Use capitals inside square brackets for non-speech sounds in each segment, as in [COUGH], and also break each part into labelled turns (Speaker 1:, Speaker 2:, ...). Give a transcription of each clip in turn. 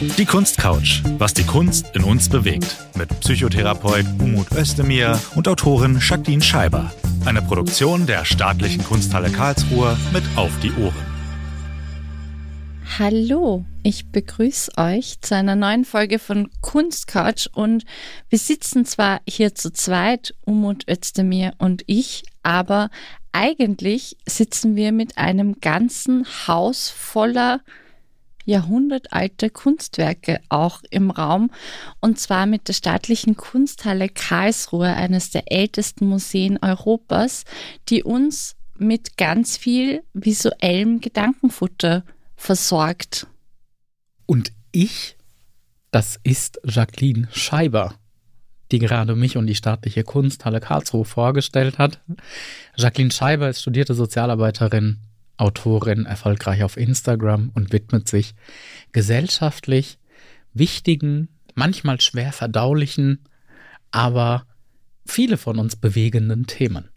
Speaker 1: Die Kunstcouch, was die Kunst in uns bewegt. Mit Psychotherapeut Umut Özdemir und Autorin Jacqueline Scheiber. Eine Produktion der Staatlichen Kunsthalle Karlsruhe mit Auf die Ohren.
Speaker 2: Hallo, ich begrüße euch zu einer neuen Folge von Kunstcouch und wir sitzen zwar hier zu zweit, Umut Özdemir und ich, aber eigentlich sitzen wir mit einem ganzen Haus voller jahrhundertalte Kunstwerke auch im Raum und zwar mit der staatlichen Kunsthalle Karlsruhe, eines der ältesten Museen Europas, die uns mit ganz viel visuellem Gedankenfutter versorgt.
Speaker 3: Und ich, das ist Jacqueline Scheiber, die gerade mich und die staatliche Kunsthalle Karlsruhe vorgestellt hat. Jacqueline Scheiber ist studierte Sozialarbeiterin, Autorin, erfolgreich auf Instagram und widmet sich gesellschaftlich wichtigen, manchmal schwer verdaulichen, aber viele von uns bewegenden Themen.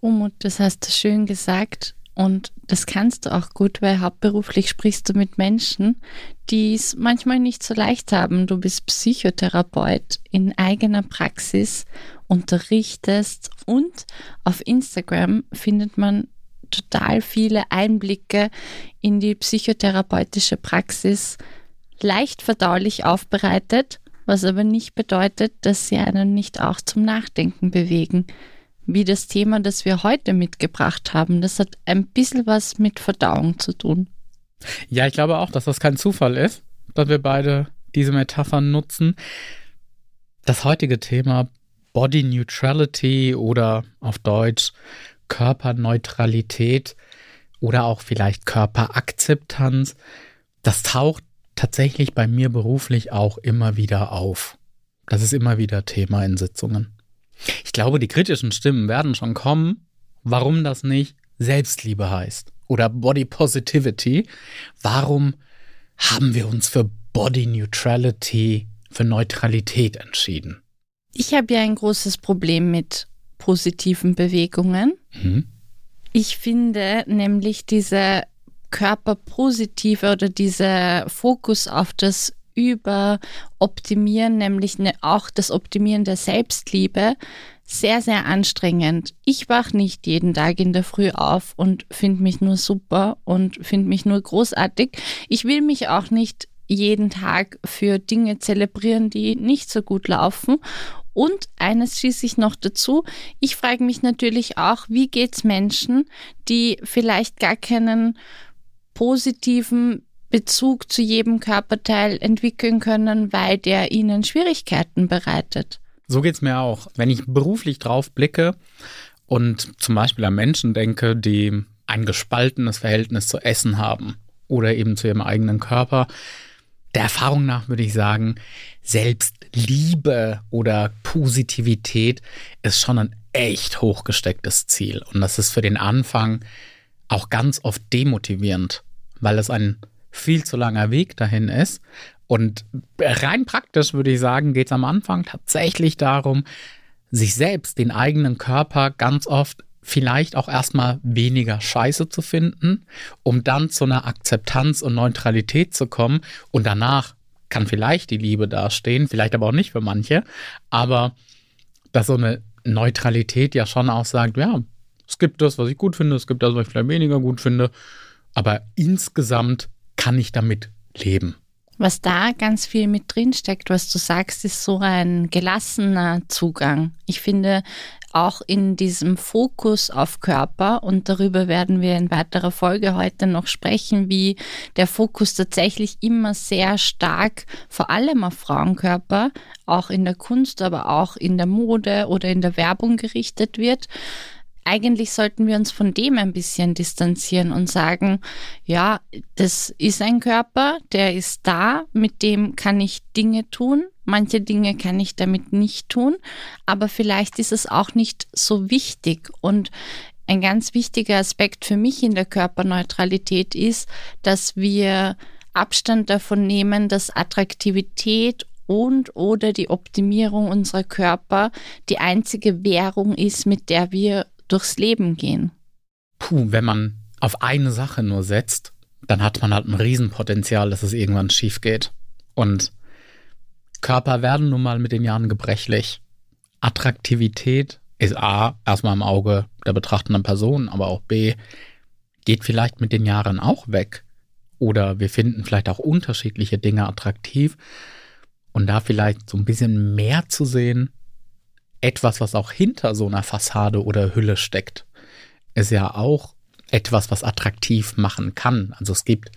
Speaker 2: Umut, das hast du schön gesagt. Und das kannst du auch gut, weil hauptberuflich sprichst du mit Menschen, die es manchmal nicht so leicht haben. Du bist Psychotherapeut in eigener Praxis, unterrichtest und auf Instagram findet man total viele Einblicke in die psychotherapeutische Praxis, leicht verdaulich aufbereitet, was aber nicht bedeutet, dass sie einen nicht auch zum Nachdenken bewegen. Wie das Thema, das wir heute mitgebracht haben, das hat ein bisschen was mit Verdauung zu tun.
Speaker 3: Ja, ich glaube auch, dass das kein Zufall ist, dass wir beide diese Metaphern nutzen. Das heutige Thema Body Neutrality oder auf Deutsch Körperneutralität oder auch vielleicht Körperakzeptanz, das taucht tatsächlich bei mir beruflich auch immer wieder auf. Das ist immer wieder Thema in Sitzungen. Ich glaube, die kritischen Stimmen werden schon kommen, warum das nicht Selbstliebe heißt oder Body Positivity. Warum haben wir uns für Body Neutrality, für Neutralität entschieden?
Speaker 2: Ich habe ja ein großes Problem mit positiven Bewegungen. Mhm. Ich finde nämlich diese körperpositive oder dieser Fokus auf das Überoptimieren, nämlich ne, auch das Optimieren der Selbstliebe, sehr, sehr anstrengend. Ich wache nicht jeden Tag in der Früh auf und finde mich nur super und finde mich nur großartig. Ich will mich auch nicht jeden Tag für Dinge zelebrieren, die nicht so gut laufen. Und eines schieße ich noch dazu. Ich frage mich natürlich auch, wie geht es Menschen, die vielleicht gar keinen positiven Bezug zu jedem Körperteil entwickeln können, weil der ihnen Schwierigkeiten bereitet.
Speaker 3: So geht es mir auch. Wenn ich beruflich drauf blicke und zum Beispiel an Menschen denke, die ein gespaltenes Verhältnis zu Essen haben oder eben zu ihrem eigenen Körper, der Erfahrung nach würde ich sagen, Selbstliebe oder Positivität ist schon ein echt hochgestecktes Ziel. Und das ist für den Anfang auch ganz oft demotivierend, weil es ein viel zu langer Weg dahin ist. Und rein praktisch würde ich sagen, geht es am Anfang tatsächlich darum, sich selbst, den eigenen Körper ganz oft vielleicht auch erstmal weniger Scheiße zu finden, um dann zu einer Akzeptanz und Neutralität zu kommen und danach kann vielleicht die Liebe dastehen, vielleicht aber auch nicht für manche, aber dass so eine Neutralität ja schon auch sagt, ja, es gibt das, was ich gut finde, es gibt das, was ich vielleicht weniger gut finde, aber insgesamt kann ich damit leben.
Speaker 2: Was da ganz viel mit drin steckt, was du sagst, ist so ein gelassener Zugang. Ich finde, auch in diesem Fokus auf Körper, und darüber werden wir in weiterer Folge heute noch sprechen, wie der Fokus tatsächlich immer sehr stark, vor allem auf Frauenkörper, auch in der Kunst, aber auch in der Mode oder in der Werbung gerichtet wird eigentlich sollten wir uns von dem ein bisschen distanzieren und sagen, ja, das ist ein Körper, der ist da, mit dem kann ich Dinge tun, manche Dinge kann ich damit nicht tun, aber vielleicht ist es auch nicht so wichtig. Und ein ganz wichtiger Aspekt für mich in der Körperneutralität ist, dass wir Abstand davon nehmen, dass Attraktivität und oder die Optimierung unserer Körper die einzige Währung ist, mit der wir durchs Leben gehen.
Speaker 3: Puh, wenn man auf eine Sache nur setzt, dann hat man halt ein Riesenpotenzial, dass es irgendwann schief geht. Und Körper werden nun mal mit den Jahren gebrechlich. Attraktivität ist A, erstmal im Auge der betrachtenden Person, aber auch B, geht vielleicht mit den Jahren auch weg. Oder wir finden vielleicht auch unterschiedliche Dinge attraktiv. Und da vielleicht so ein bisschen mehr zu sehen, etwas, was auch hinter so einer Fassade oder Hülle steckt, ist ja auch etwas, was attraktiv machen kann. Also es gibt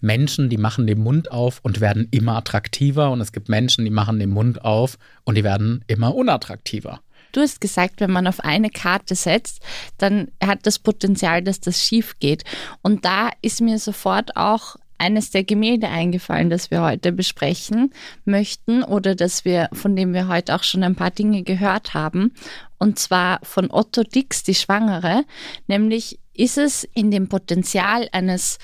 Speaker 3: Menschen, die machen den Mund auf und werden immer attraktiver und es gibt Menschen, die machen den Mund auf und die werden immer unattraktiver.
Speaker 2: Du hast gesagt, wenn man auf eine Karte setzt, dann hat das Potenzial, dass das schief geht. Und da ist mir sofort auch eines der Gemälde eingefallen, das wir heute besprechen möchten oder das wir, von dem wir heute auch schon ein paar Dinge gehört haben. Und zwar von Otto Dix, die Schwangere. Nämlich ist es in dem Potenzial eines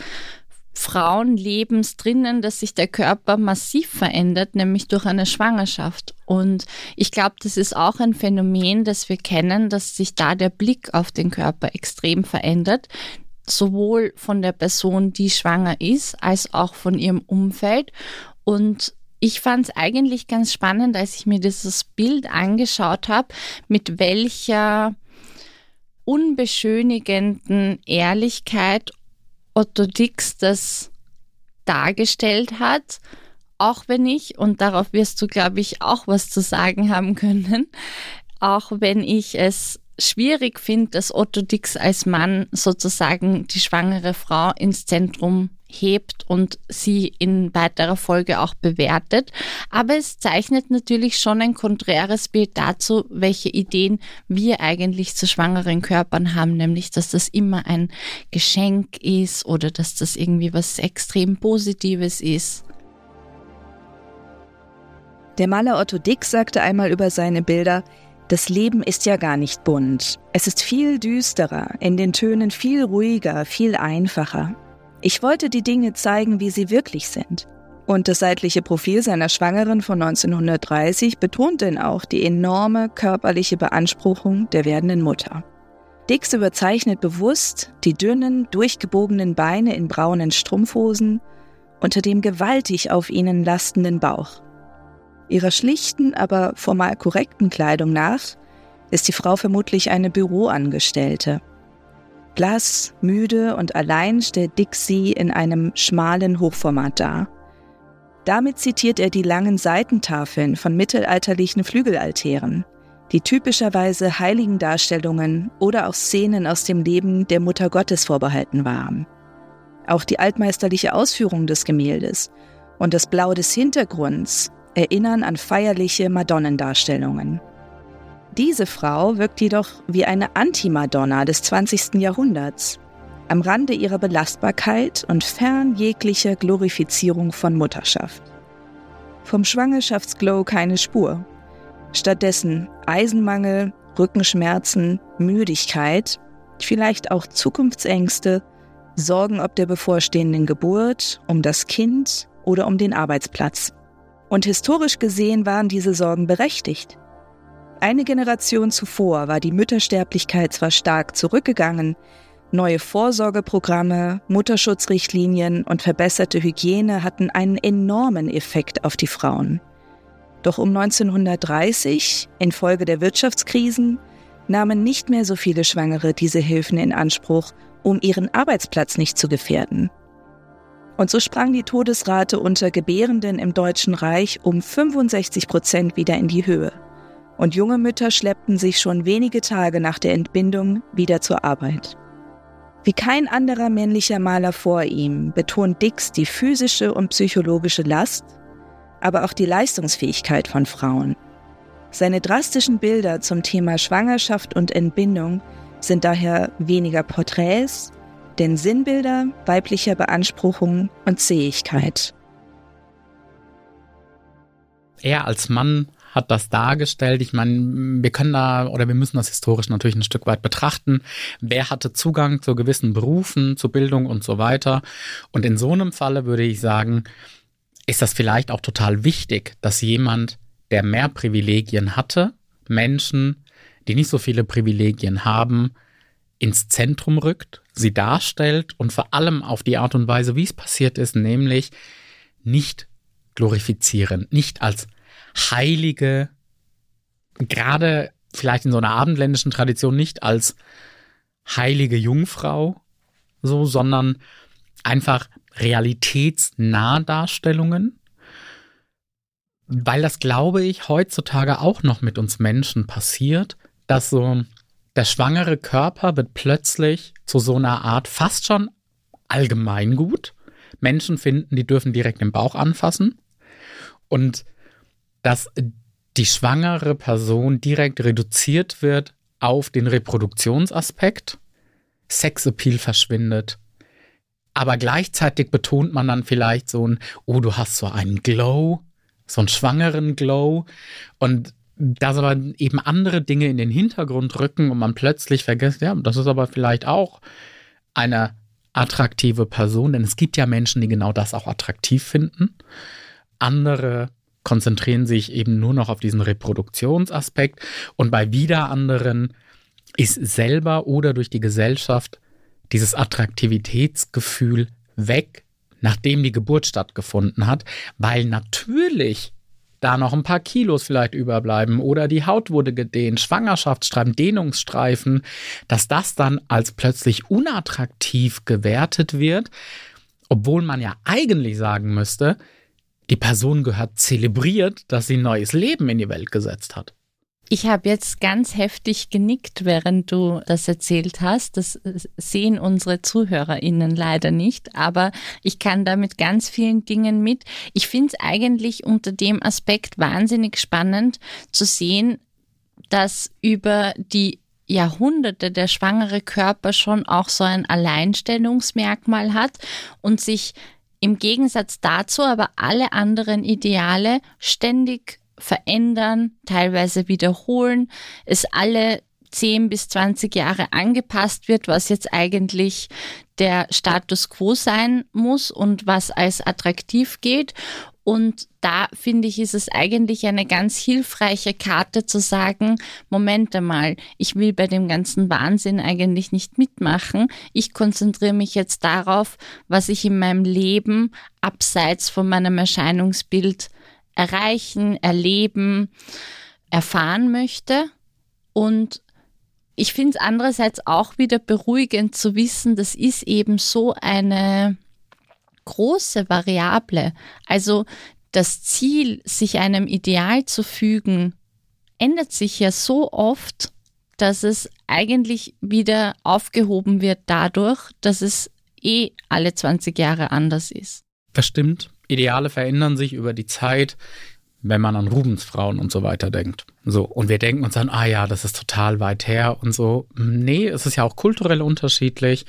Speaker 2: Frauenlebens drinnen, dass sich der Körper massiv verändert, nämlich durch eine Schwangerschaft. Und ich glaube, das ist auch ein Phänomen, das wir kennen, dass sich da der Blick auf den Körper extrem verändert, sowohl von der Person, die schwanger ist, als auch von ihrem Umfeld. Und ich fand es eigentlich ganz spannend, als ich mir dieses Bild angeschaut habe, mit welcher unbeschönigenden Ehrlichkeit Otto Dix das dargestellt hat, auch wenn ich, und darauf wirst du, glaube ich, auch was zu sagen haben können, [LAUGHS] auch wenn ich es schwierig finde, dass Otto Dix als Mann sozusagen die schwangere Frau ins Zentrum hebt und sie in weiterer Folge auch bewertet. Aber es zeichnet natürlich schon ein konträres Bild dazu, welche Ideen wir eigentlich zu schwangeren Körpern haben, nämlich dass das immer ein Geschenk ist oder dass das irgendwie was extrem Positives ist.
Speaker 4: Der Maler Otto Dick sagte einmal über seine Bilder, das Leben ist ja gar nicht bunt. Es ist viel düsterer, in den Tönen viel ruhiger, viel einfacher. Ich wollte die Dinge zeigen, wie sie wirklich sind. Und das seitliche Profil seiner Schwangeren von 1930 betont denn auch die enorme körperliche Beanspruchung der werdenden Mutter. Dix überzeichnet bewusst die dünnen, durchgebogenen Beine in braunen Strumpfhosen unter dem gewaltig auf ihnen lastenden Bauch. Ihrer schlichten, aber formal korrekten Kleidung nach ist die Frau vermutlich eine Büroangestellte, Blass, müde und allein stellt Dick sie in einem schmalen Hochformat dar. Damit zitiert er die langen Seitentafeln von mittelalterlichen Flügelaltären, die typischerweise Heiligendarstellungen oder auch Szenen aus dem Leben der Mutter Gottes vorbehalten waren. Auch die altmeisterliche Ausführung des Gemäldes und das Blau des Hintergrunds erinnern an feierliche Madonnendarstellungen. Diese Frau wirkt jedoch wie eine Antimadonna des 20. Jahrhunderts, am Rande ihrer Belastbarkeit und fern jeglicher Glorifizierung von Mutterschaft. Vom Schwangerschaftsglow keine Spur. Stattdessen Eisenmangel, Rückenschmerzen, Müdigkeit, vielleicht auch Zukunftsängste, Sorgen ob der bevorstehenden Geburt, um das Kind oder um den Arbeitsplatz. Und historisch gesehen waren diese Sorgen berechtigt. Eine Generation zuvor war die Müttersterblichkeit zwar stark zurückgegangen, neue Vorsorgeprogramme, Mutterschutzrichtlinien und verbesserte Hygiene hatten einen enormen Effekt auf die Frauen. Doch um 1930, infolge der Wirtschaftskrisen, nahmen nicht mehr so viele Schwangere diese Hilfen in Anspruch, um ihren Arbeitsplatz nicht zu gefährden. Und so sprang die Todesrate unter Gebärenden im Deutschen Reich um 65 Prozent wieder in die Höhe und junge Mütter schleppten sich schon wenige Tage nach der Entbindung wieder zur Arbeit. Wie kein anderer männlicher Maler vor ihm betont Dix die physische und psychologische Last, aber auch die Leistungsfähigkeit von Frauen. Seine drastischen Bilder zum Thema Schwangerschaft und Entbindung sind daher weniger Porträts, denn Sinnbilder weiblicher Beanspruchung und Zähigkeit.
Speaker 3: Er als Mann hat das dargestellt. Ich meine, wir können da oder wir müssen das historisch natürlich ein Stück weit betrachten. Wer hatte Zugang zu gewissen Berufen, zu Bildung und so weiter? Und in so einem Falle würde ich sagen, ist das vielleicht auch total wichtig, dass jemand, der mehr Privilegien hatte, Menschen, die nicht so viele Privilegien haben, ins Zentrum rückt, sie darstellt und vor allem auf die Art und Weise, wie es passiert ist, nämlich nicht glorifizieren, nicht als heilige, gerade vielleicht in so einer abendländischen Tradition nicht als heilige Jungfrau, so, sondern einfach realitätsnah Darstellungen, weil das, glaube ich, heutzutage auch noch mit uns Menschen passiert, dass so der schwangere Körper wird plötzlich zu so einer Art fast schon Allgemeingut. Menschen finden, die dürfen direkt den Bauch anfassen. Und dass die schwangere Person direkt reduziert wird auf den Reproduktionsaspekt. Sexappeal verschwindet. Aber gleichzeitig betont man dann vielleicht so ein, oh, du hast so einen Glow, so einen schwangeren Glow. Und dass aber eben andere Dinge in den Hintergrund rücken und man plötzlich vergisst, ja, das ist aber vielleicht auch eine attraktive Person, denn es gibt ja Menschen, die genau das auch attraktiv finden. Andere konzentrieren sich eben nur noch auf diesen Reproduktionsaspekt und bei wieder anderen ist selber oder durch die Gesellschaft dieses Attraktivitätsgefühl weg, nachdem die Geburt stattgefunden hat, weil natürlich da noch ein paar Kilos vielleicht überbleiben oder die Haut wurde gedehnt, Schwangerschaftsstreifen, Dehnungsstreifen, dass das dann als plötzlich unattraktiv gewertet wird, obwohl man ja eigentlich sagen müsste, die Person gehört zelebriert, dass sie ein neues Leben in die Welt gesetzt hat.
Speaker 2: Ich habe jetzt ganz heftig genickt, während du das erzählt hast. Das sehen unsere Zuhörerinnen leider nicht, aber ich kann da mit ganz vielen Dingen mit. Ich finde es eigentlich unter dem Aspekt wahnsinnig spannend zu sehen, dass über die Jahrhunderte der schwangere Körper schon auch so ein Alleinstellungsmerkmal hat und sich im Gegensatz dazu aber alle anderen Ideale ständig verändern, teilweise wiederholen, es alle 10 bis 20 Jahre angepasst wird, was jetzt eigentlich der Status quo sein muss und was als attraktiv geht. Und da finde ich, ist es eigentlich eine ganz hilfreiche Karte zu sagen, Moment einmal, ich will bei dem ganzen Wahnsinn eigentlich nicht mitmachen. Ich konzentriere mich jetzt darauf, was ich in meinem Leben abseits von meinem Erscheinungsbild erreichen, erleben, erfahren möchte. Und ich finde es andererseits auch wieder beruhigend zu wissen, das ist eben so eine große Variable. Also das Ziel, sich einem Ideal zu fügen, ändert sich ja so oft, dass es eigentlich wieder aufgehoben wird dadurch, dass es eh alle 20 Jahre anders ist.
Speaker 3: Das stimmt. Ideale verändern sich über die Zeit, wenn man an Rubensfrauen und so weiter denkt. So, und wir denken uns dann, ah ja, das ist total weit her und so. Nee, es ist ja auch kulturell unterschiedlich.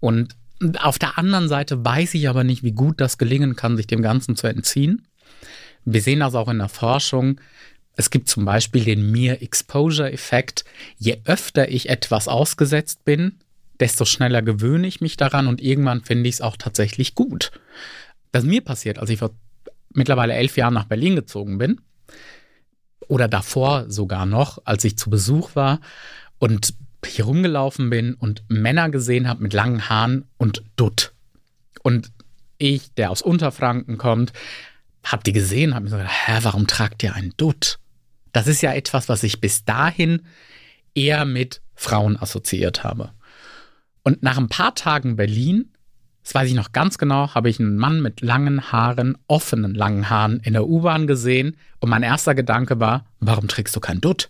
Speaker 3: Und auf der anderen Seite weiß ich aber nicht, wie gut das gelingen kann, sich dem Ganzen zu entziehen. Wir sehen das auch in der Forschung. Es gibt zum Beispiel den Mere-Exposure-Effekt. Je öfter ich etwas ausgesetzt bin, desto schneller gewöhne ich mich daran und irgendwann finde ich es auch tatsächlich gut. Das mir passiert, als ich vor mittlerweile elf Jahren nach Berlin gezogen bin. Oder davor sogar noch, als ich zu Besuch war. Und hier rumgelaufen bin und Männer gesehen habe mit langen Haaren und Dutt. Und ich, der aus Unterfranken kommt, habe die gesehen, habe mir so gedacht, hä, warum tragt ihr einen Dutt? Das ist ja etwas, was ich bis dahin eher mit Frauen assoziiert habe. Und nach ein paar Tagen Berlin, das weiß ich noch ganz genau, habe ich einen Mann mit langen Haaren, offenen langen Haaren in der U-Bahn gesehen und mein erster Gedanke war, warum trägst du kein Dutt?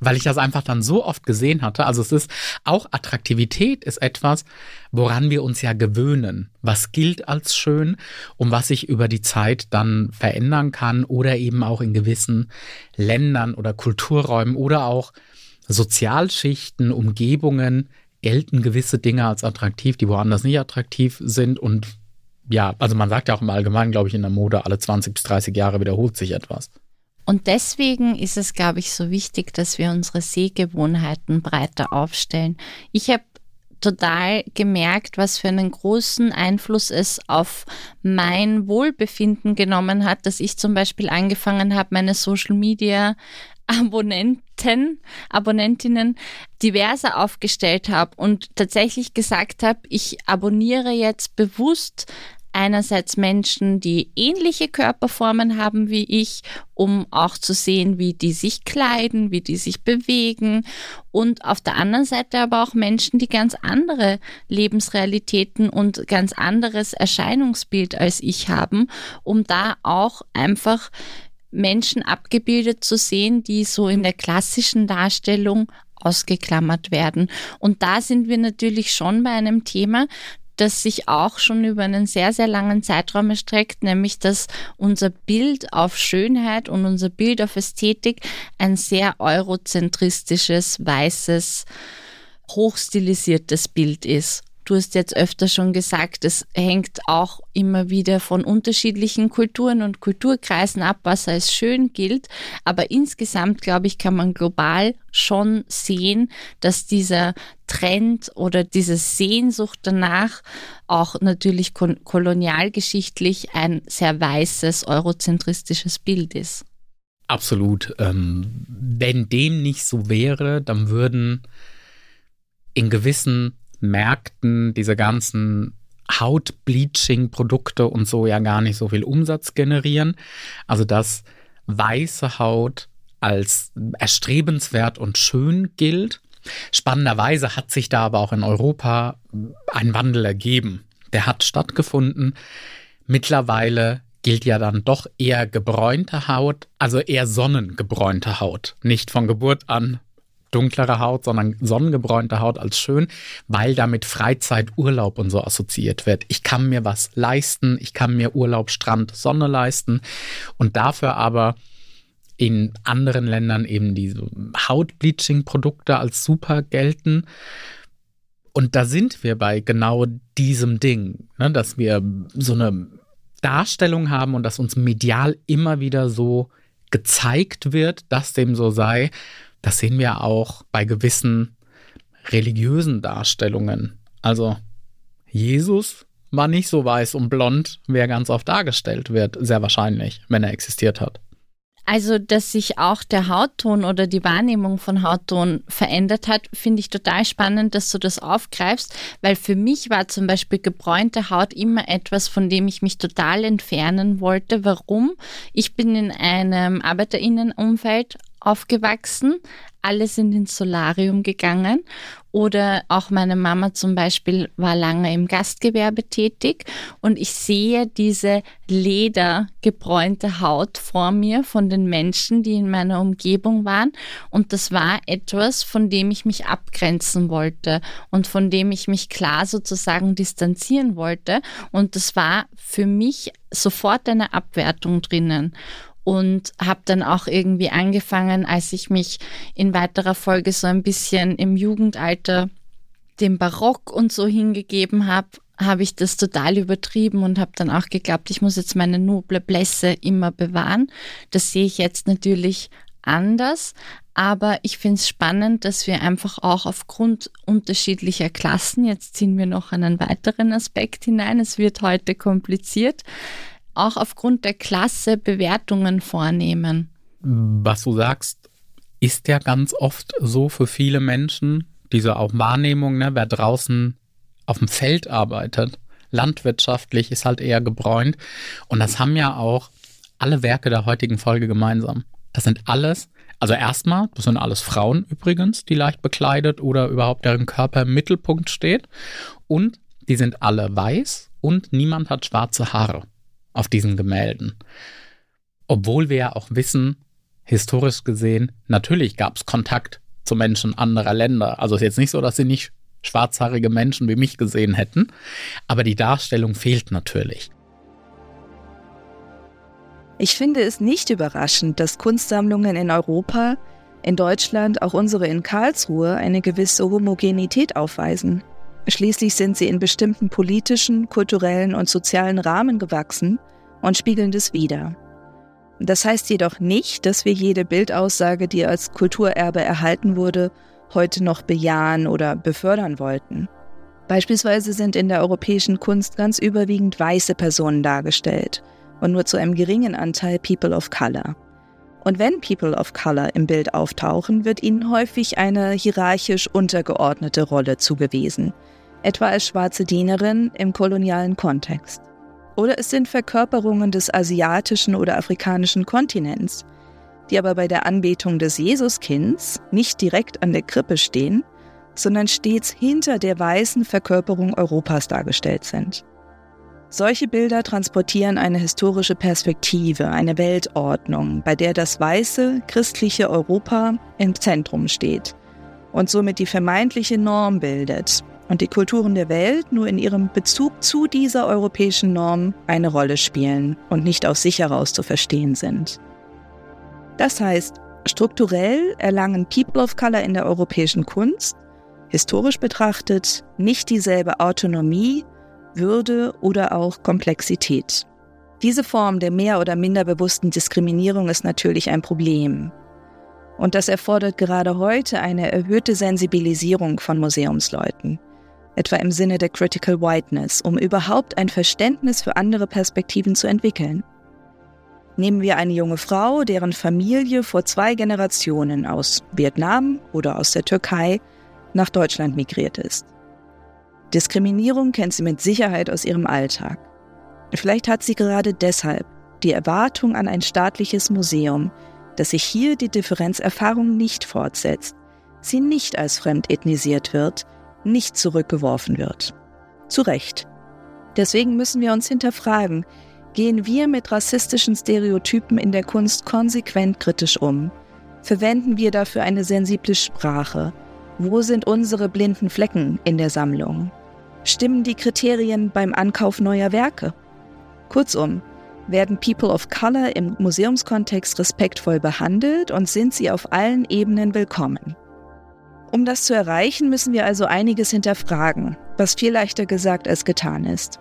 Speaker 3: weil ich das einfach dann so oft gesehen hatte. Also es ist auch Attraktivität ist etwas, woran wir uns ja gewöhnen, was gilt als schön und was sich über die Zeit dann verändern kann oder eben auch in gewissen Ländern oder Kulturräumen oder auch Sozialschichten, Umgebungen gelten gewisse Dinge als attraktiv, die woanders nicht attraktiv sind und ja, also man sagt ja auch im Allgemeinen, glaube ich, in der Mode, alle 20 bis 30 Jahre wiederholt sich etwas.
Speaker 2: Und deswegen ist es, glaube ich, so wichtig, dass wir unsere Sehgewohnheiten breiter aufstellen. Ich habe total gemerkt, was für einen großen Einfluss es auf mein Wohlbefinden genommen hat, dass ich zum Beispiel angefangen habe, meine Social Media Abonnenten, Abonnentinnen diverser aufgestellt habe und tatsächlich gesagt habe, ich abonniere jetzt bewusst einerseits Menschen, die ähnliche Körperformen haben wie ich, um auch zu sehen, wie die sich kleiden, wie die sich bewegen und auf der anderen Seite aber auch Menschen, die ganz andere Lebensrealitäten und ganz anderes Erscheinungsbild als ich haben, um da auch einfach Menschen abgebildet zu sehen, die so in der klassischen Darstellung ausgeklammert werden. Und da sind wir natürlich schon bei einem Thema, das sich auch schon über einen sehr, sehr langen Zeitraum erstreckt, nämlich dass unser Bild auf Schönheit und unser Bild auf Ästhetik ein sehr eurozentristisches, weißes, hochstilisiertes Bild ist. Du hast jetzt öfter schon gesagt, es hängt auch immer wieder von unterschiedlichen Kulturen und Kulturkreisen ab, was als schön gilt. Aber insgesamt, glaube ich, kann man global schon sehen, dass dieser Trend oder diese Sehnsucht danach auch natürlich kolonialgeschichtlich ein sehr weißes, eurozentristisches Bild ist.
Speaker 3: Absolut. Ähm, wenn dem nicht so wäre, dann würden in gewissen Märkten diese ganzen Hautbleaching-Produkte und so ja gar nicht so viel Umsatz generieren. Also dass weiße Haut als erstrebenswert und schön gilt. Spannenderweise hat sich da aber auch in Europa ein Wandel ergeben. Der hat stattgefunden. Mittlerweile gilt ja dann doch eher gebräunte Haut, also eher sonnengebräunte Haut. Nicht von Geburt an dunklere Haut, sondern sonnengebräunte Haut als schön, weil damit Freizeit, Urlaub und so assoziiert wird. Ich kann mir was leisten, ich kann mir Urlaub, Strand, Sonne leisten und dafür aber in anderen Ländern eben diese Hautbleaching-Produkte als super gelten. Und da sind wir bei genau diesem Ding, ne, dass wir so eine Darstellung haben und dass uns medial immer wieder so gezeigt wird, dass dem so sei. Das sehen wir auch bei gewissen religiösen Darstellungen. Also Jesus war nicht so weiß und blond, wie er ganz oft dargestellt wird, sehr wahrscheinlich, wenn er existiert hat.
Speaker 2: Also, dass sich auch der Hautton oder die Wahrnehmung von Hautton verändert hat, finde ich total spannend, dass du das aufgreifst, weil für mich war zum Beispiel gebräunte Haut immer etwas, von dem ich mich total entfernen wollte. Warum? Ich bin in einem Arbeiterinnenumfeld aufgewachsen. Alle sind ins Solarium gegangen. Oder auch meine Mama zum Beispiel war lange im Gastgewerbe tätig. Und ich sehe diese ledergebräunte Haut vor mir von den Menschen, die in meiner Umgebung waren. Und das war etwas, von dem ich mich abgrenzen wollte und von dem ich mich klar sozusagen distanzieren wollte. Und das war für mich sofort eine Abwertung drinnen und habe dann auch irgendwie angefangen, als ich mich in weiterer Folge so ein bisschen im Jugendalter dem Barock und so hingegeben habe, habe ich das total übertrieben und habe dann auch geglaubt, ich muss jetzt meine noble Blässe immer bewahren. Das sehe ich jetzt natürlich anders, aber ich finde es spannend, dass wir einfach auch aufgrund unterschiedlicher Klassen, jetzt ziehen wir noch einen weiteren Aspekt hinein, es wird heute kompliziert, auch aufgrund der Klasse Bewertungen vornehmen.
Speaker 3: Was du sagst, ist ja ganz oft so für viele Menschen, diese auch Wahrnehmung, ne, wer draußen auf dem Feld arbeitet, landwirtschaftlich ist halt eher gebräunt. Und das haben ja auch alle Werke der heutigen Folge gemeinsam. Das sind alles, also erstmal, das sind alles Frauen übrigens, die leicht bekleidet oder überhaupt deren Körper im Mittelpunkt steht. Und die sind alle weiß und niemand hat schwarze Haare auf diesen Gemälden. Obwohl wir ja auch wissen, historisch gesehen, natürlich gab es Kontakt zu Menschen anderer Länder. Also es ist jetzt nicht so, dass sie nicht schwarzhaarige Menschen wie mich gesehen hätten, aber die Darstellung fehlt natürlich.
Speaker 4: Ich finde es nicht überraschend, dass Kunstsammlungen in Europa, in Deutschland, auch unsere in Karlsruhe, eine gewisse Homogenität aufweisen. Schließlich sind sie in bestimmten politischen, kulturellen und sozialen Rahmen gewachsen und spiegeln das wider. Das heißt jedoch nicht, dass wir jede Bildaussage, die als Kulturerbe erhalten wurde, heute noch bejahen oder befördern wollten. Beispielsweise sind in der europäischen Kunst ganz überwiegend weiße Personen dargestellt und nur zu einem geringen Anteil People of Color. Und wenn People of Color im Bild auftauchen, wird ihnen häufig eine hierarchisch untergeordnete Rolle zugewiesen, etwa als schwarze Dienerin im kolonialen Kontext. Oder es sind Verkörperungen des asiatischen oder afrikanischen Kontinents, die aber bei der Anbetung des Jesuskinds nicht direkt an der Krippe stehen, sondern stets hinter der weißen Verkörperung Europas dargestellt sind. Solche Bilder transportieren eine historische Perspektive, eine Weltordnung, bei der das weiße christliche Europa im Zentrum steht und somit die vermeintliche Norm bildet, und die Kulturen der Welt nur in ihrem Bezug zu dieser europäischen Norm eine Rolle spielen und nicht aus sich heraus zu verstehen sind. Das heißt, strukturell erlangen People of Color in der europäischen Kunst, historisch betrachtet, nicht dieselbe Autonomie, Würde oder auch Komplexität. Diese Form der mehr oder minder bewussten Diskriminierung ist natürlich ein Problem. Und das erfordert gerade heute eine erhöhte Sensibilisierung von Museumsleuten etwa im Sinne der Critical Whiteness, um überhaupt ein Verständnis für andere Perspektiven zu entwickeln. Nehmen wir eine junge Frau, deren Familie vor zwei Generationen aus Vietnam oder aus der Türkei nach Deutschland migriert ist. Diskriminierung kennt sie mit Sicherheit aus ihrem Alltag. Vielleicht hat sie gerade deshalb die Erwartung an ein staatliches Museum, dass sich hier die Differenzerfahrung nicht fortsetzt, sie nicht als fremd ethnisiert wird, nicht zurückgeworfen wird. Zu Recht. Deswegen müssen wir uns hinterfragen, gehen wir mit rassistischen Stereotypen in der Kunst konsequent kritisch um? Verwenden wir dafür eine sensible Sprache? Wo sind unsere blinden Flecken in der Sammlung? Stimmen die Kriterien beim Ankauf neuer Werke? Kurzum, werden People of Color im Museumskontext respektvoll behandelt und sind sie auf allen Ebenen willkommen? Um das zu erreichen, müssen wir also einiges hinterfragen, was viel leichter gesagt als getan ist.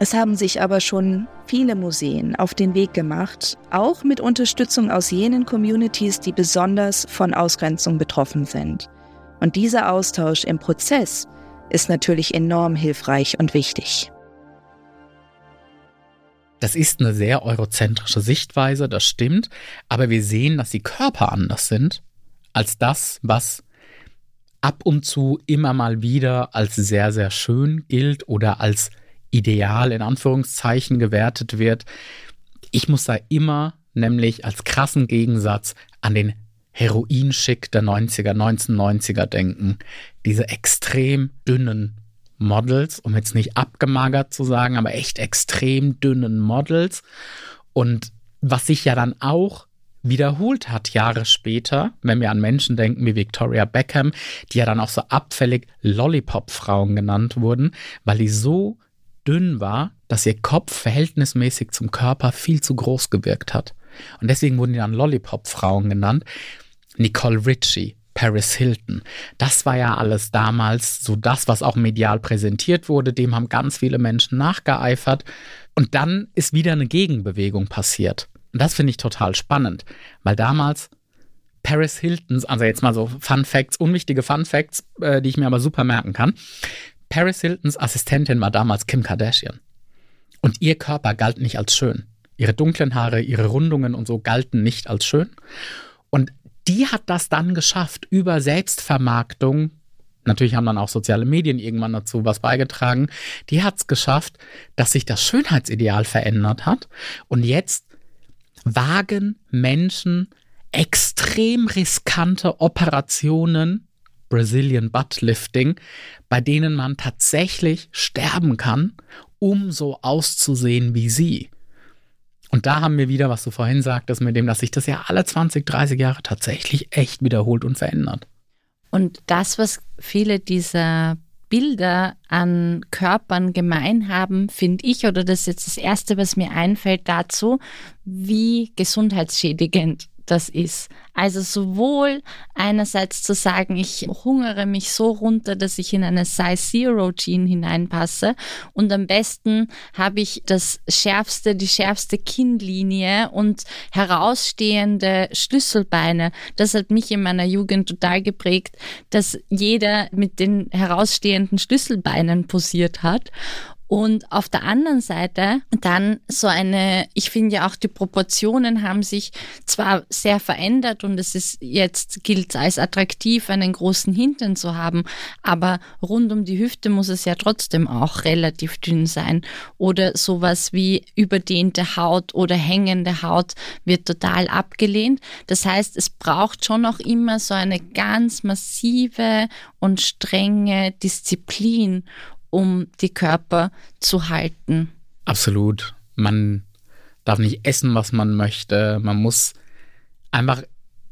Speaker 4: Es haben sich aber schon viele Museen auf den Weg gemacht, auch mit Unterstützung aus jenen Communities, die besonders von Ausgrenzung betroffen sind. Und dieser Austausch im Prozess ist natürlich enorm hilfreich und wichtig.
Speaker 3: Das ist eine sehr eurozentrische Sichtweise, das stimmt, aber wir sehen, dass die Körper anders sind als das, was ab und zu immer mal wieder als sehr, sehr schön gilt oder als ideal in Anführungszeichen gewertet wird. Ich muss da immer nämlich als krassen Gegensatz an den Heroinschick der 90er, 1990er denken. Diese extrem dünnen Models, um jetzt nicht abgemagert zu sagen, aber echt extrem dünnen Models. Und was sich ja dann auch wiederholt hat Jahre später, wenn wir an Menschen denken wie Victoria Beckham, die ja dann auch so abfällig Lollipop-Frauen genannt wurden, weil die so dünn war, dass ihr Kopf verhältnismäßig zum Körper viel zu groß gewirkt hat. Und deswegen wurden die dann Lollipop-Frauen genannt. Nicole Ritchie, Paris Hilton. Das war ja alles damals so das, was auch medial präsentiert wurde. Dem haben ganz viele Menschen nachgeeifert. Und dann ist wieder eine Gegenbewegung passiert. Und das finde ich total spannend, weil damals Paris Hiltons, also jetzt mal so Fun Facts, unwichtige Fun Facts, äh, die ich mir aber super merken kann. Paris Hiltons Assistentin war damals Kim Kardashian. Und ihr Körper galt nicht als schön. Ihre dunklen Haare, ihre Rundungen und so galten nicht als schön. Und die hat das dann geschafft über Selbstvermarktung. Natürlich haben dann auch soziale Medien irgendwann dazu was beigetragen. Die hat es geschafft, dass sich das Schönheitsideal verändert hat. Und jetzt wagen Menschen extrem riskante Operationen, Brazilian Butt Lifting, bei denen man tatsächlich sterben kann, um so auszusehen wie sie. Und da haben wir wieder, was du vorhin sagtest, mit dem, dass sich das ja alle 20, 30 Jahre tatsächlich echt wiederholt und verändert.
Speaker 2: Und das, was viele dieser Bilder an Körpern gemein haben, finde ich, oder das ist jetzt das Erste, was mir einfällt dazu, wie gesundheitsschädigend das ist. Also sowohl einerseits zu sagen, ich hungere mich so runter, dass ich in eine Size Zero Jean hineinpasse und am besten habe ich das schärfste, die schärfste Kinnlinie und herausstehende Schlüsselbeine. Das hat mich in meiner Jugend total geprägt, dass jeder mit den herausstehenden Schlüsselbeinen posiert hat Und auf der anderen Seite dann so eine, ich finde ja auch die Proportionen haben sich zwar sehr verändert und es ist jetzt gilt als attraktiv, einen großen Hintern zu haben, aber rund um die Hüfte muss es ja trotzdem auch relativ dünn sein. Oder sowas wie überdehnte Haut oder hängende Haut wird total abgelehnt. Das heißt, es braucht schon auch immer so eine ganz massive und strenge Disziplin, um die Körper zu halten.
Speaker 3: Absolut. Man darf nicht essen, was man möchte. Man muss einfach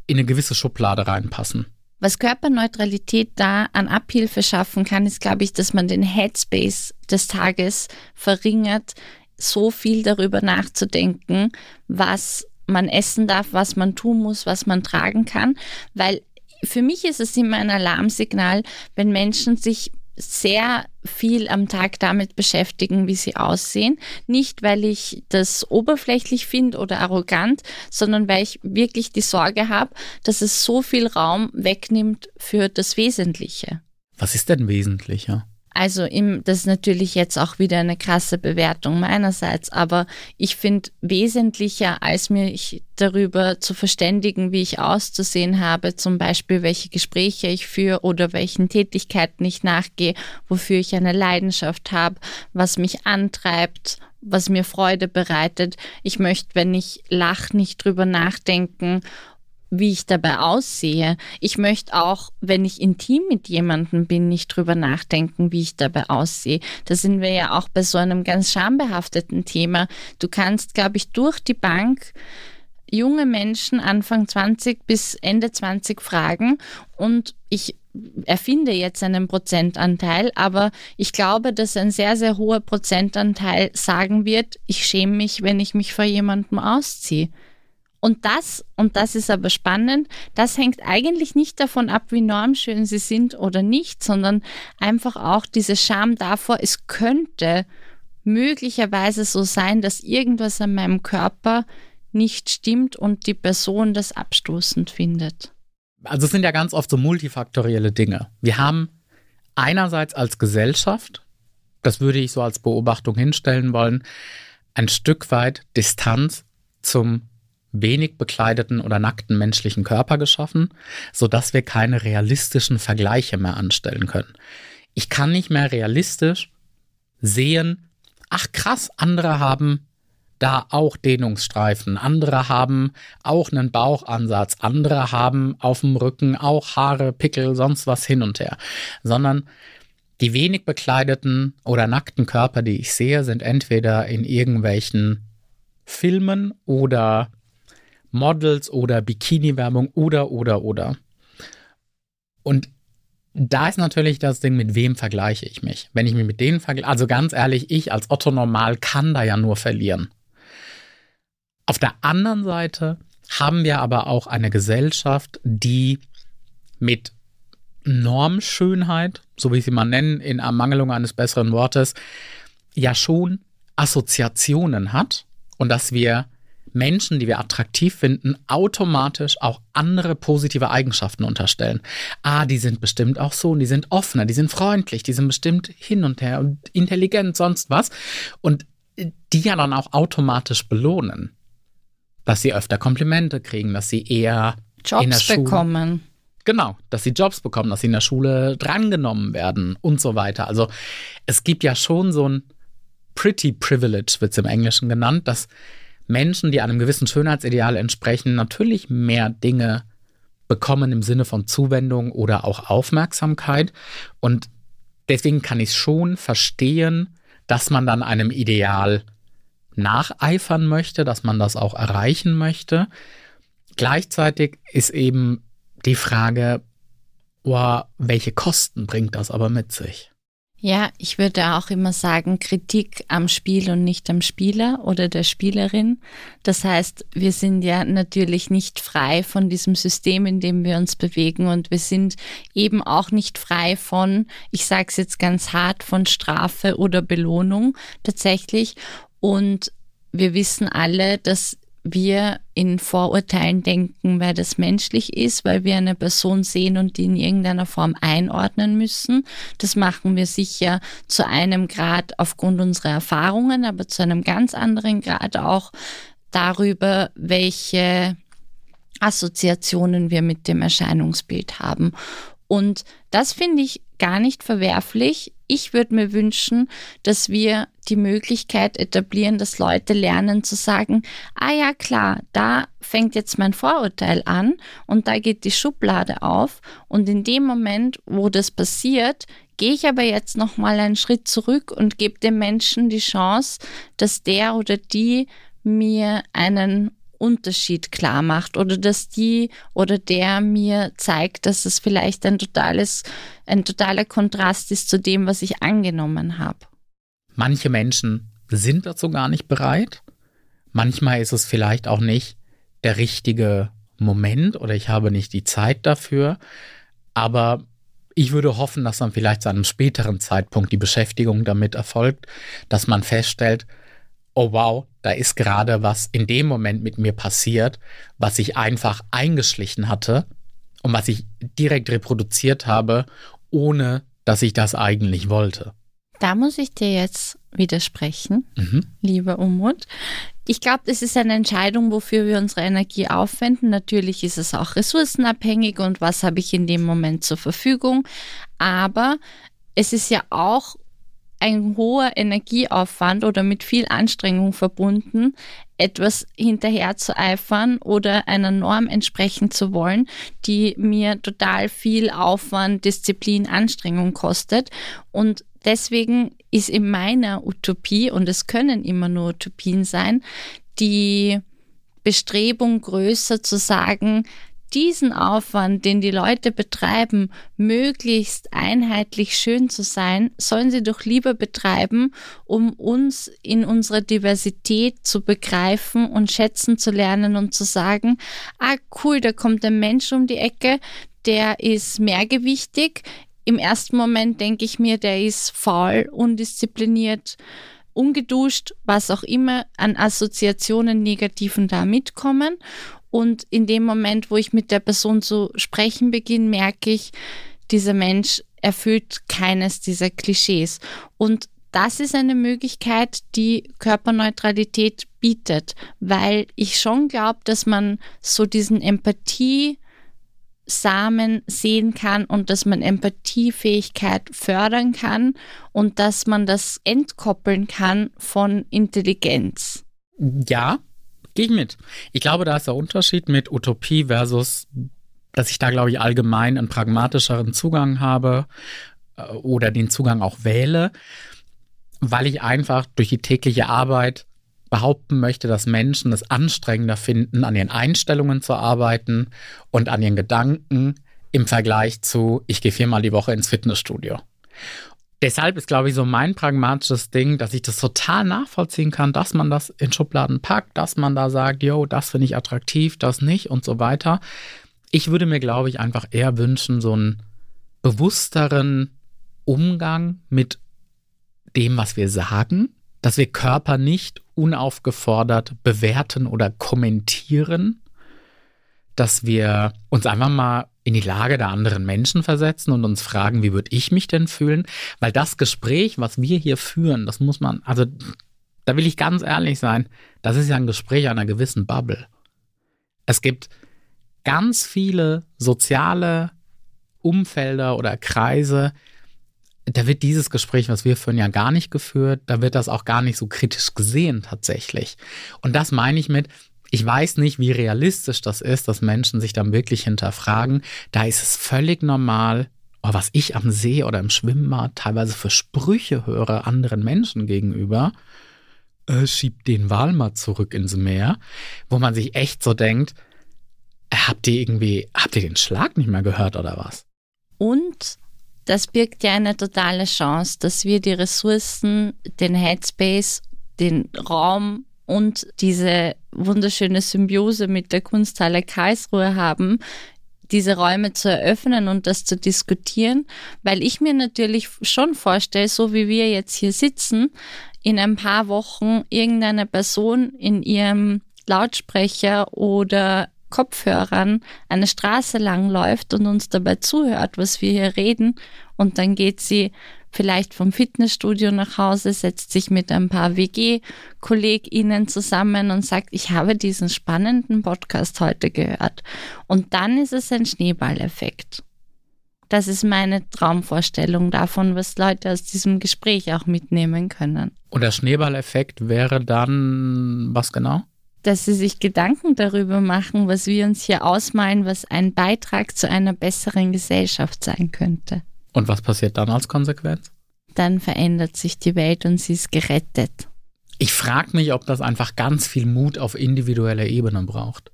Speaker 3: in eine gewisse Schublade reinpassen.
Speaker 2: Was Körperneutralität da an Abhilfe schaffen kann, ist, glaube ich, dass man den Headspace des Tages verringert, so viel darüber nachzudenken, was man essen darf, was man tun muss, was man tragen kann, weil für mich ist es immer ein Alarmsignal, wenn Menschen sich sehr viel am Tag damit beschäftigen, wie sie aussehen. Nicht, weil ich das oberflächlich finde oder arrogant, sondern weil ich wirklich die Sorge habe, dass es so viel Raum wegnimmt für das Wesentliche.
Speaker 3: Was ist denn wesentlicher?
Speaker 2: Also im, das ist natürlich jetzt auch wieder eine krasse Bewertung meinerseits, aber ich finde wesentlicher, als mich darüber zu verständigen, wie ich auszusehen habe, zum Beispiel welche Gespräche ich führe oder welchen Tätigkeiten ich nachgehe, wofür ich eine Leidenschaft habe, was mich antreibt, was mir Freude bereitet. Ich möchte, wenn ich lache, nicht drüber nachdenken, wie ich dabei aussehe. Ich möchte auch, wenn ich intim mit jemandem bin, nicht drüber nachdenken, wie ich dabei aussehe. Da sind wir ja auch bei so einem ganz schambehafteten Thema. Du kannst, glaube ich, durch die Bank junge Menschen Anfang 20 bis Ende 20 fragen und ich erfinde jetzt einen Prozentanteil, aber ich glaube, dass ein sehr, sehr hoher Prozentanteil sagen wird, ich schäme mich, wenn ich mich vor jemandem ausziehe. Und das, und das ist aber spannend, das hängt eigentlich nicht davon ab, wie normschön sie sind oder nicht, sondern einfach auch diese Scham davor, es könnte möglicherweise so sein, dass irgendwas an meinem Körper nicht stimmt und die Person das abstoßend findet.
Speaker 3: Also es sind ja ganz oft so multifaktorielle Dinge. Wir haben einerseits als Gesellschaft, das würde ich so als Beobachtung hinstellen wollen, ein Stück weit Distanz zum wenig bekleideten oder nackten menschlichen Körper geschaffen, sodass wir keine realistischen Vergleiche mehr anstellen können. Ich kann nicht mehr realistisch sehen, ach krass, andere haben da auch Dehnungsstreifen, andere haben auch einen Bauchansatz, andere haben auf dem Rücken auch Haare, Pickel, sonst was hin und her, sondern die wenig bekleideten oder nackten Körper, die ich sehe, sind entweder in irgendwelchen Filmen oder Models oder Bikini-Werbung oder, oder, oder. Und da ist natürlich das Ding, mit wem vergleiche ich mich? Wenn ich mich mit denen vergleiche, also ganz ehrlich, ich als Otto Normal kann da ja nur verlieren. Auf der anderen Seite haben wir aber auch eine Gesellschaft, die mit Normschönheit, so wie sie mal nennen, in Ermangelung eines besseren Wortes, ja schon Assoziationen hat und dass wir Menschen, die wir attraktiv finden, automatisch auch andere positive Eigenschaften unterstellen. Ah, die sind bestimmt auch so und die sind offener, die sind freundlich, die sind bestimmt hin und her und intelligent, sonst was. Und die ja dann auch automatisch belohnen. Dass sie öfter Komplimente kriegen, dass sie eher
Speaker 2: Jobs
Speaker 3: in der Schule,
Speaker 2: bekommen.
Speaker 3: Genau, dass sie Jobs bekommen, dass sie in der Schule drangenommen werden und so weiter. Also es gibt ja schon so ein Pretty Privilege, wird es im Englischen genannt, dass Menschen, die einem gewissen Schönheitsideal entsprechen, natürlich mehr Dinge bekommen im Sinne von Zuwendung oder auch Aufmerksamkeit. Und deswegen kann ich schon verstehen, dass man dann einem Ideal nacheifern möchte, dass man das auch erreichen möchte. Gleichzeitig ist eben die Frage, oh, welche Kosten bringt das aber mit sich?
Speaker 2: Ja, ich würde auch immer sagen, Kritik am Spiel und nicht am Spieler oder der Spielerin. Das heißt, wir sind ja natürlich nicht frei von diesem System, in dem wir uns bewegen und wir sind eben auch nicht frei von, ich sage es jetzt ganz hart, von Strafe oder Belohnung tatsächlich. Und wir wissen alle, dass wir in Vorurteilen denken, weil das menschlich ist, weil wir eine Person sehen und die in irgendeiner Form einordnen müssen. Das machen wir sicher zu einem Grad aufgrund unserer Erfahrungen, aber zu einem ganz anderen Grad auch darüber, welche Assoziationen wir mit dem Erscheinungsbild haben. Und das finde ich gar nicht verwerflich. Ich würde mir wünschen, dass wir die Möglichkeit etablieren, dass Leute lernen zu sagen, ah ja klar, da fängt jetzt mein Vorurteil an und da geht die Schublade auf und in dem Moment, wo das passiert, gehe ich aber jetzt noch mal einen Schritt zurück und gebe dem Menschen die Chance, dass der oder die mir einen Unterschied klar macht oder dass die oder der mir zeigt, dass es vielleicht ein totales, ein totaler Kontrast ist zu dem, was ich angenommen habe.
Speaker 3: Manche Menschen sind dazu gar nicht bereit. Manchmal ist es vielleicht auch nicht der richtige Moment oder ich habe nicht die Zeit dafür. Aber ich würde hoffen, dass dann vielleicht zu einem späteren Zeitpunkt die Beschäftigung damit erfolgt, dass man feststellt, oh wow, da ist gerade was in dem Moment mit mir passiert, was ich einfach eingeschlichen hatte und was ich direkt reproduziert habe, ohne dass ich das eigentlich wollte.
Speaker 2: Da muss ich dir jetzt widersprechen, mhm. lieber Umut. Ich glaube, das ist eine Entscheidung, wofür wir unsere Energie aufwenden. Natürlich ist es auch ressourcenabhängig und was habe ich in dem Moment zur Verfügung. Aber es ist ja auch ein hoher Energieaufwand oder mit viel Anstrengung verbunden, etwas hinterher zu eifern oder einer Norm entsprechen zu wollen, die mir total viel Aufwand, Disziplin, Anstrengung kostet. Und deswegen ist in meiner Utopie, und es können immer nur Utopien sein, die Bestrebung größer zu sagen, diesen Aufwand, den die Leute betreiben, möglichst einheitlich schön zu sein, sollen sie doch lieber betreiben, um uns in unserer Diversität zu begreifen und schätzen zu lernen und zu sagen, ah cool, da kommt ein Mensch um die Ecke, der ist mehrgewichtig. Im ersten Moment denke ich mir, der ist faul, undiszipliniert, ungeduscht, was auch immer an Assoziationen negativen da mitkommen. Und in dem Moment, wo ich mit der Person zu sprechen beginne, merke ich, dieser Mensch erfüllt keines dieser Klischees. Und das ist eine Möglichkeit, die Körperneutralität bietet, weil ich schon glaube, dass man so diesen Empathie Samen sehen kann und dass man Empathiefähigkeit fördern kann und dass man das entkoppeln kann von Intelligenz.
Speaker 3: Ja, Gehe ich mit. Ich glaube, da ist der Unterschied mit Utopie versus, dass ich da, glaube ich, allgemein einen pragmatischeren Zugang habe äh, oder den Zugang auch wähle, weil ich einfach durch die tägliche Arbeit behaupten möchte, dass Menschen es anstrengender finden, an ihren Einstellungen zu arbeiten und an ihren Gedanken im Vergleich zu, ich gehe viermal die Woche ins Fitnessstudio deshalb ist, glaube ich, so mein pragmatisches Ding, dass ich das total nachvollziehen kann, dass man das in Schubladen packt, dass man da sagt, yo, das finde ich attraktiv, das nicht und so weiter. Ich würde mir, glaube ich, einfach eher wünschen, so einen bewussteren Umgang mit dem, was wir sagen, dass wir Körper nicht unaufgefordert bewerten oder kommentieren, dass wir uns einfach mal in die Lage der anderen Menschen versetzen und uns fragen, wie würde ich mich denn fühlen? Weil das Gespräch, was wir hier führen, das muss man, also da will ich ganz ehrlich sein, das ist ja ein Gespräch einer gewissen Bubble. Es gibt ganz viele soziale Umfelder oder Kreise, da wird dieses Gespräch, was wir führen, ja gar nicht geführt. Da wird das auch gar nicht so kritisch gesehen tatsächlich. Und das meine ich mit, ich weiß nicht, wie realistisch das ist, dass Menschen sich dann wirklich hinterfragen. Da ist es völlig normal, oh, was ich am See oder im Schwimmbad teilweise für Sprüche höre anderen Menschen gegenüber. Äh, schiebt den Wal mal zurück ins Meer, wo man sich echt so denkt, äh, habt ihr irgendwie, habt ihr den Schlag nicht mehr gehört oder was?
Speaker 2: Und das birgt ja eine totale Chance, dass wir die Ressourcen, den Headspace, den Raum und diese wunderschöne Symbiose mit der Kunsthalle Karlsruhe haben, diese Räume zu eröffnen und das zu diskutieren, weil ich mir natürlich schon vorstelle, so wie wir jetzt hier sitzen, in ein paar Wochen irgendeine Person in ihrem Lautsprecher oder Kopfhörern eine Straße lang läuft und uns dabei zuhört, was wir hier reden, und dann geht sie vielleicht vom Fitnessstudio nach Hause, setzt sich mit ein paar WG-KollegInnen zusammen und sagt, ich habe diesen spannenden Podcast heute gehört. Und dann ist es ein Schneeballeffekt. Das ist meine Traumvorstellung davon, was Leute aus diesem Gespräch auch mitnehmen können.
Speaker 3: Und der Schneeballeffekt wäre dann was genau?
Speaker 2: Dass sie sich Gedanken darüber machen, was wir uns hier ausmalen, was ein Beitrag zu einer besseren Gesellschaft sein könnte.
Speaker 3: Und was passiert dann als Konsequenz?
Speaker 2: Dann verändert sich die Welt und sie ist gerettet.
Speaker 3: Ich frage mich, ob das einfach ganz viel Mut auf individueller Ebene braucht.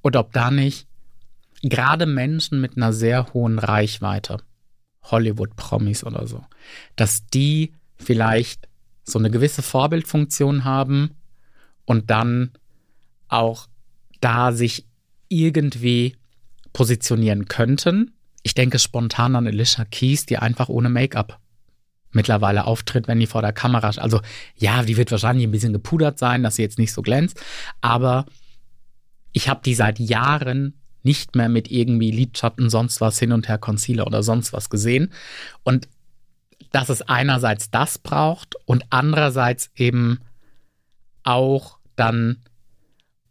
Speaker 3: Und ob da nicht gerade Menschen mit einer sehr hohen Reichweite, Hollywood-Promis oder so, dass die vielleicht so eine gewisse Vorbildfunktion haben und dann auch da sich irgendwie positionieren könnten. Ich denke spontan an Alicia Keys, die einfach ohne Make-up mittlerweile auftritt, wenn die vor der Kamera, also ja, die wird wahrscheinlich ein bisschen gepudert sein, dass sie jetzt nicht so glänzt, aber ich habe die seit Jahren nicht mehr mit irgendwie Lidschatten, sonst was hin und her Concealer oder sonst was gesehen. Und dass es einerseits das braucht und andererseits eben auch dann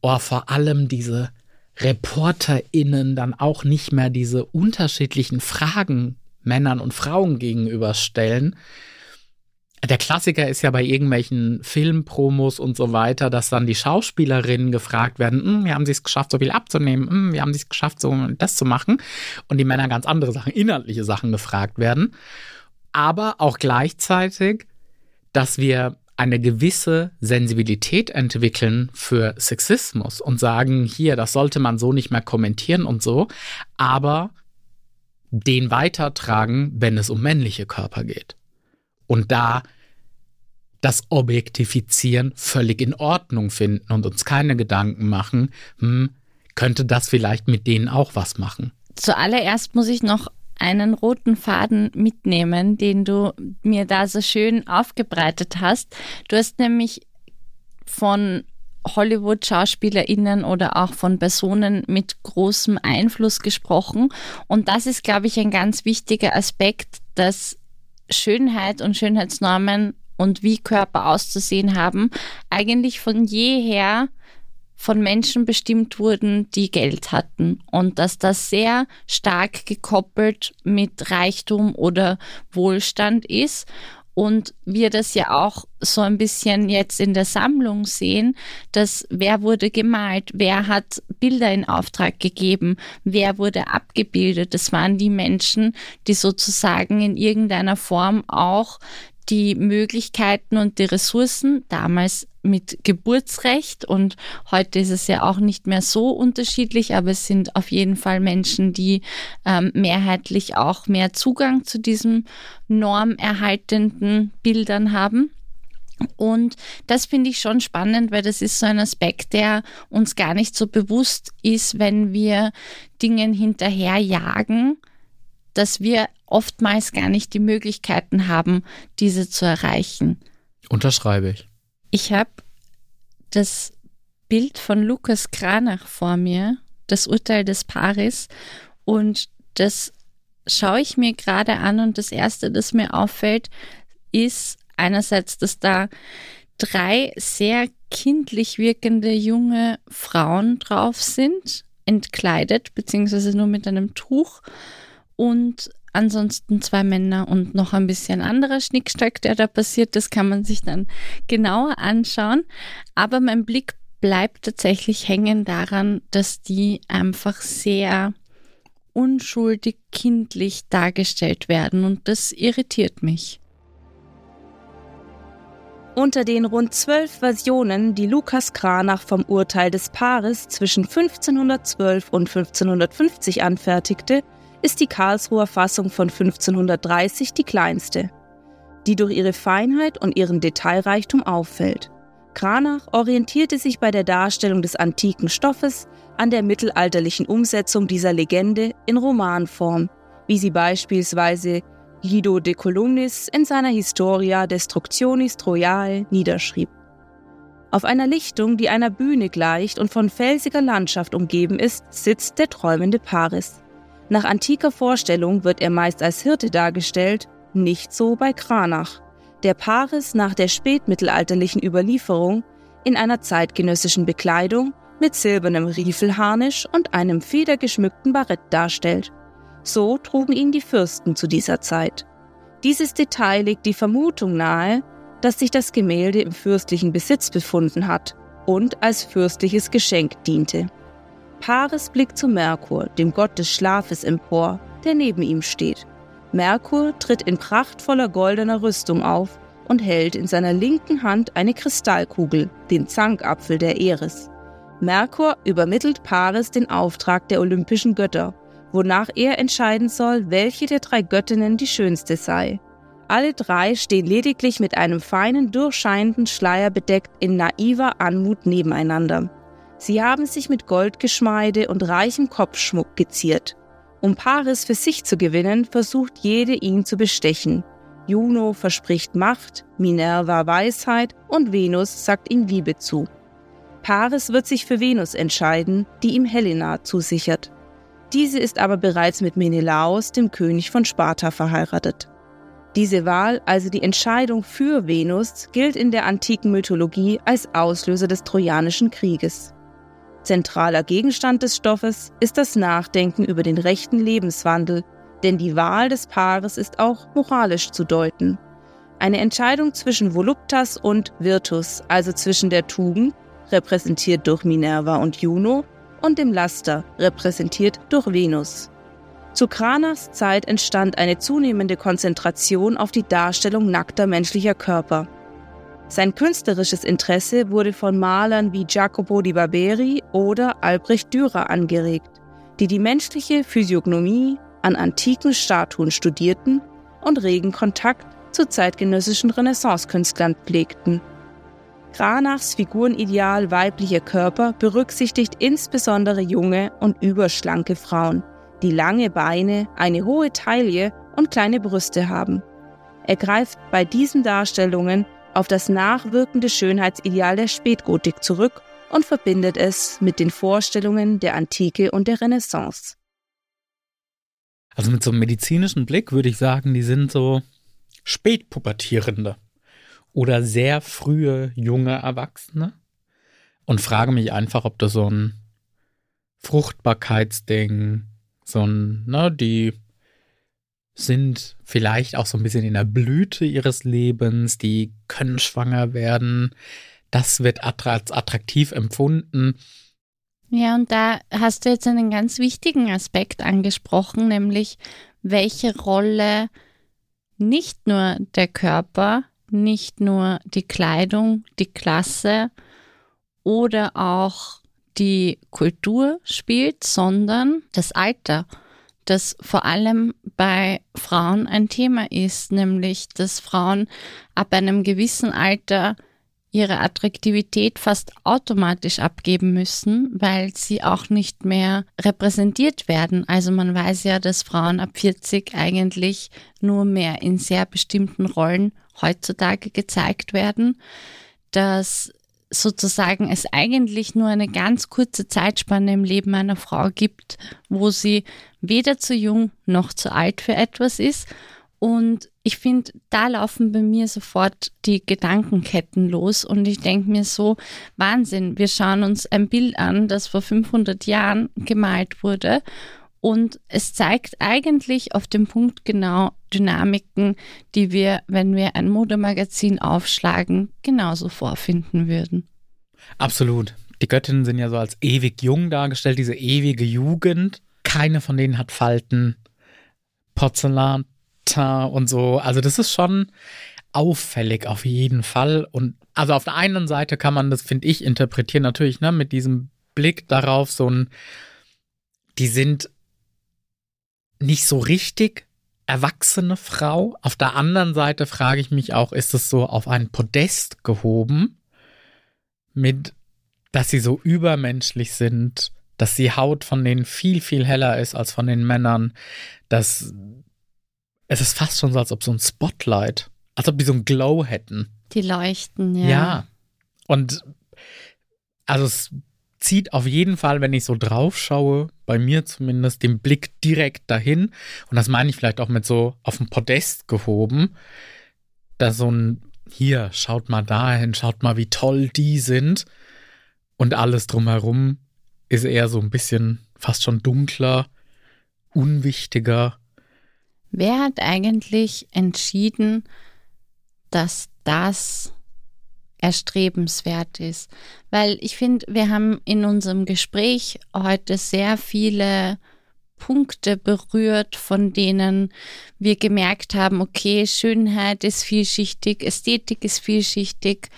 Speaker 3: oh, vor allem diese ReporterInnen dann auch nicht mehr diese unterschiedlichen Fragen Männern und Frauen gegenüberstellen. Der Klassiker ist ja bei irgendwelchen Filmpromos und so weiter, dass dann die Schauspielerinnen gefragt werden, hm, wie haben sie es geschafft, so viel abzunehmen, hm, wie haben sie es geschafft, so das zu machen. Und die Männer ganz andere Sachen, inhaltliche Sachen gefragt werden. Aber auch gleichzeitig, dass wir eine gewisse Sensibilität entwickeln für Sexismus und sagen, hier, das sollte man so nicht mehr kommentieren und so, aber den weitertragen, wenn es um männliche Körper geht. Und da das Objektifizieren völlig in Ordnung finden und uns keine Gedanken machen, hm, könnte das vielleicht mit denen auch was machen.
Speaker 2: Zuallererst muss ich noch einen roten Faden mitnehmen, den du mir da so schön aufgebreitet hast. Du hast nämlich von Hollywood-SchauspielerInnen oder auch von Personen mit großem Einfluss gesprochen. Und das ist, glaube ich, ein ganz wichtiger Aspekt, dass Schönheit und Schönheitsnormen und wie Körper auszusehen haben, eigentlich von jeher von Menschen bestimmt wurden, die Geld hatten und dass das sehr stark gekoppelt mit Reichtum oder Wohlstand ist und wir das ja auch so ein bisschen jetzt in der Sammlung sehen, dass wer wurde gemalt, wer hat Bilder in Auftrag gegeben, wer wurde abgebildet. Das waren die Menschen, die sozusagen in irgendeiner Form auch die Möglichkeiten und die Ressourcen, damals mit Geburtsrecht und heute ist es ja auch nicht mehr so unterschiedlich, aber es sind auf jeden Fall Menschen, die ähm, mehrheitlich auch mehr Zugang zu diesen normerhaltenden Bildern haben. Und das finde ich schon spannend, weil das ist so ein Aspekt, der uns gar nicht so bewusst ist, wenn wir Dingen hinterherjagen, dass wir oftmals gar nicht die Möglichkeiten haben, diese zu erreichen.
Speaker 3: Unterschreibe ich.
Speaker 2: Ich habe das Bild von Lukas Kranach vor mir, das Urteil des Paares, und das schaue ich mir gerade an und das Erste, das mir auffällt, ist einerseits, dass da drei sehr kindlich wirkende junge Frauen drauf sind, entkleidet, beziehungsweise nur mit einem Tuch und ansonsten zwei Männer und noch ein bisschen anderer Schnickstack, der da passiert. Das kann man sich dann genauer anschauen. Aber mein Blick bleibt tatsächlich hängen daran, dass die einfach sehr unschuldig kindlich dargestellt werden und das irritiert mich.
Speaker 4: Unter den rund zwölf Versionen, die Lukas Kranach vom Urteil des Paares zwischen 1512 und 1550 anfertigte, ist die Karlsruher Fassung von 1530 die kleinste, die durch ihre Feinheit und ihren Detailreichtum auffällt. Kranach orientierte sich bei der Darstellung des antiken Stoffes an der mittelalterlichen Umsetzung dieser Legende in Romanform, wie sie beispielsweise Guido de Columnis in seiner Historia Destructionis Trojae niederschrieb. Auf einer Lichtung, die einer Bühne gleicht und von felsiger Landschaft umgeben ist, sitzt der träumende Paris. Nach antiker Vorstellung wird er meist als Hirte dargestellt, nicht so bei Kranach. Der Paris nach der spätmittelalterlichen Überlieferung in einer zeitgenössischen Bekleidung mit silbernem Riefelharnisch und einem federgeschmückten Barett darstellt. So trugen ihn die Fürsten zu dieser Zeit. Dieses Detail legt die Vermutung nahe, dass sich das Gemälde im fürstlichen Besitz befunden hat und als fürstliches Geschenk diente. Paris blickt zu Merkur, dem Gott des Schlafes, empor, der neben ihm steht. Merkur tritt in prachtvoller goldener Rüstung auf und hält in seiner linken Hand eine Kristallkugel, den Zankapfel der Eris. Merkur übermittelt Paris den Auftrag der olympischen Götter, wonach er entscheiden soll, welche der drei Göttinnen die schönste sei. Alle drei stehen lediglich mit einem feinen, durchscheinenden Schleier bedeckt in naiver Anmut nebeneinander. Sie haben sich mit Goldgeschmeide und reichem Kopfschmuck geziert. Um Paris für sich zu gewinnen, versucht jede ihn zu bestechen. Juno verspricht Macht, Minerva Weisheit und Venus sagt ihm Liebe zu. Paris wird sich für Venus entscheiden, die ihm Helena zusichert. Diese ist aber bereits mit Menelaos, dem König von Sparta, verheiratet. Diese Wahl, also die Entscheidung für Venus, gilt in der antiken Mythologie als Auslöser des Trojanischen Krieges. Zentraler Gegenstand des Stoffes ist das Nachdenken über den rechten Lebenswandel, denn die Wahl des Paares ist auch moralisch zu deuten. Eine Entscheidung zwischen Voluptas und Virtus, also zwischen der Tugend repräsentiert durch Minerva und Juno, und dem Laster, repräsentiert durch Venus. Zu Kranachs Zeit entstand eine zunehmende Konzentration auf die Darstellung nackter menschlicher Körper. Sein künstlerisches Interesse wurde von Malern wie Jacopo di Barberi oder Albrecht Dürer angeregt, die die menschliche Physiognomie an antiken Statuen studierten und regen Kontakt zu zeitgenössischen Renaissancekünstlern pflegten. Kranachs Figurenideal weiblicher Körper berücksichtigt insbesondere junge und überschlanke Frauen, die lange Beine, eine hohe Taille und kleine Brüste haben. Er greift bei diesen Darstellungen auf das nachwirkende Schönheitsideal der Spätgotik zurück und verbindet es mit den Vorstellungen der Antike und der Renaissance.
Speaker 3: Also mit so einem medizinischen Blick würde ich sagen, die sind so Spätpubertierende oder sehr frühe junge Erwachsene und frage mich einfach, ob das so ein Fruchtbarkeitsding, so ein, ne, die sind vielleicht auch so ein bisschen in der Blüte ihres Lebens, die können schwanger werden. Das wird als attraktiv empfunden.
Speaker 2: Ja, und da hast du jetzt einen ganz wichtigen Aspekt angesprochen, nämlich welche Rolle nicht nur der Körper nicht nur die Kleidung, die Klasse oder auch die Kultur spielt, sondern das Alter, das vor allem bei Frauen ein Thema ist, nämlich dass Frauen ab einem gewissen Alter ihre Attraktivität fast automatisch abgeben müssen, weil sie auch nicht mehr repräsentiert werden. Also man weiß ja, dass Frauen ab 40 eigentlich nur mehr in sehr bestimmten Rollen heutzutage gezeigt werden, dass sozusagen es eigentlich nur eine ganz kurze Zeitspanne im Leben einer Frau gibt, wo sie weder zu jung noch zu alt für etwas ist. Und ich finde, da laufen bei mir sofort die Gedankenketten los und ich denke mir so, Wahnsinn, wir schauen uns ein Bild an, das vor 500 Jahren gemalt wurde und es zeigt eigentlich auf dem Punkt genau Dynamiken, die wir, wenn wir ein Modemagazin aufschlagen, genauso vorfinden würden.
Speaker 3: Absolut. Die Göttinnen sind ja so als ewig jung dargestellt, diese ewige Jugend. Keine von denen hat Falten, Porzellan, und so. Also das ist schon auffällig auf jeden Fall. Und also auf der einen Seite kann man das, finde ich, interpretieren natürlich, ne, mit diesem Blick darauf, so ein, die sind nicht so richtig erwachsene Frau. Auf der anderen Seite frage ich mich auch, ist es so auf ein Podest gehoben, mit, dass sie so übermenschlich sind, dass die Haut von denen viel, viel heller ist als von den Männern, dass es ist fast schon so, als ob so ein Spotlight, als ob die so ein Glow hätten.
Speaker 2: Die leuchten, ja.
Speaker 3: Ja. Und also es zieht auf jeden Fall, wenn ich so drauf schaue, bei mir zumindest, den Blick direkt dahin. Und das meine ich vielleicht auch mit so auf dem Podest gehoben. Da so ein, hier, schaut mal dahin, schaut mal, wie toll die sind. Und alles drumherum ist eher so ein bisschen fast schon dunkler, unwichtiger.
Speaker 2: Wer hat eigentlich entschieden, dass das erstrebenswert ist. Weil ich finde, wir haben in unserem Gespräch heute sehr viele Punkte berührt, von denen wir gemerkt haben, okay, Schönheit ist vielschichtig, Ästhetik ist vielschichtig.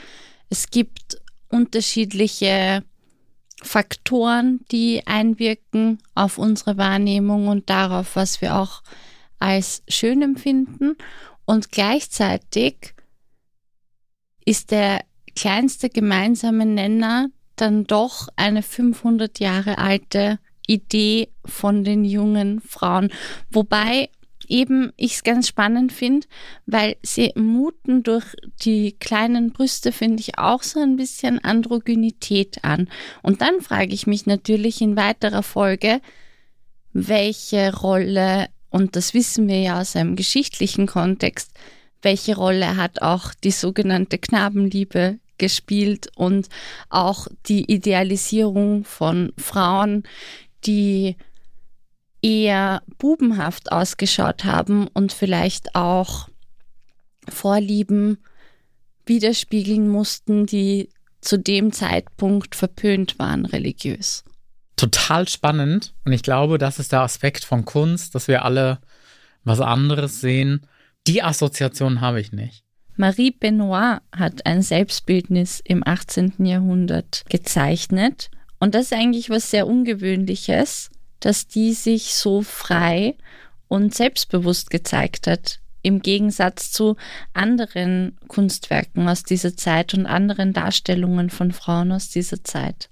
Speaker 2: Es gibt unterschiedliche Faktoren, die einwirken auf unsere Wahrnehmung und darauf, was wir auch als schön empfinden. Und gleichzeitig ist der kleinste gemeinsame Nenner dann doch eine 500 Jahre alte Idee von den jungen Frauen. Wobei eben ich es ganz spannend finde, weil sie muten durch die kleinen Brüste, finde ich, auch so ein bisschen Androgynität an. Und dann frage ich mich natürlich in weiterer Folge, welche Rolle, und das wissen wir ja aus einem geschichtlichen Kontext, welche Rolle hat auch die sogenannte Knabenliebe gespielt und auch die Idealisierung von Frauen, die eher bubenhaft ausgeschaut haben und vielleicht auch Vorlieben widerspiegeln mussten, die zu dem Zeitpunkt verpönt waren religiös.
Speaker 3: Total spannend und ich glaube, das ist der Aspekt von Kunst, dass wir alle was anderes sehen. Die Assoziation habe ich nicht.
Speaker 2: Marie Benoit hat ein Selbstbildnis im 18. Jahrhundert gezeichnet. Und das ist eigentlich was sehr Ungewöhnliches, dass die sich so frei und selbstbewusst gezeigt hat. Im Gegensatz zu anderen Kunstwerken aus dieser Zeit und anderen Darstellungen von Frauen aus dieser Zeit.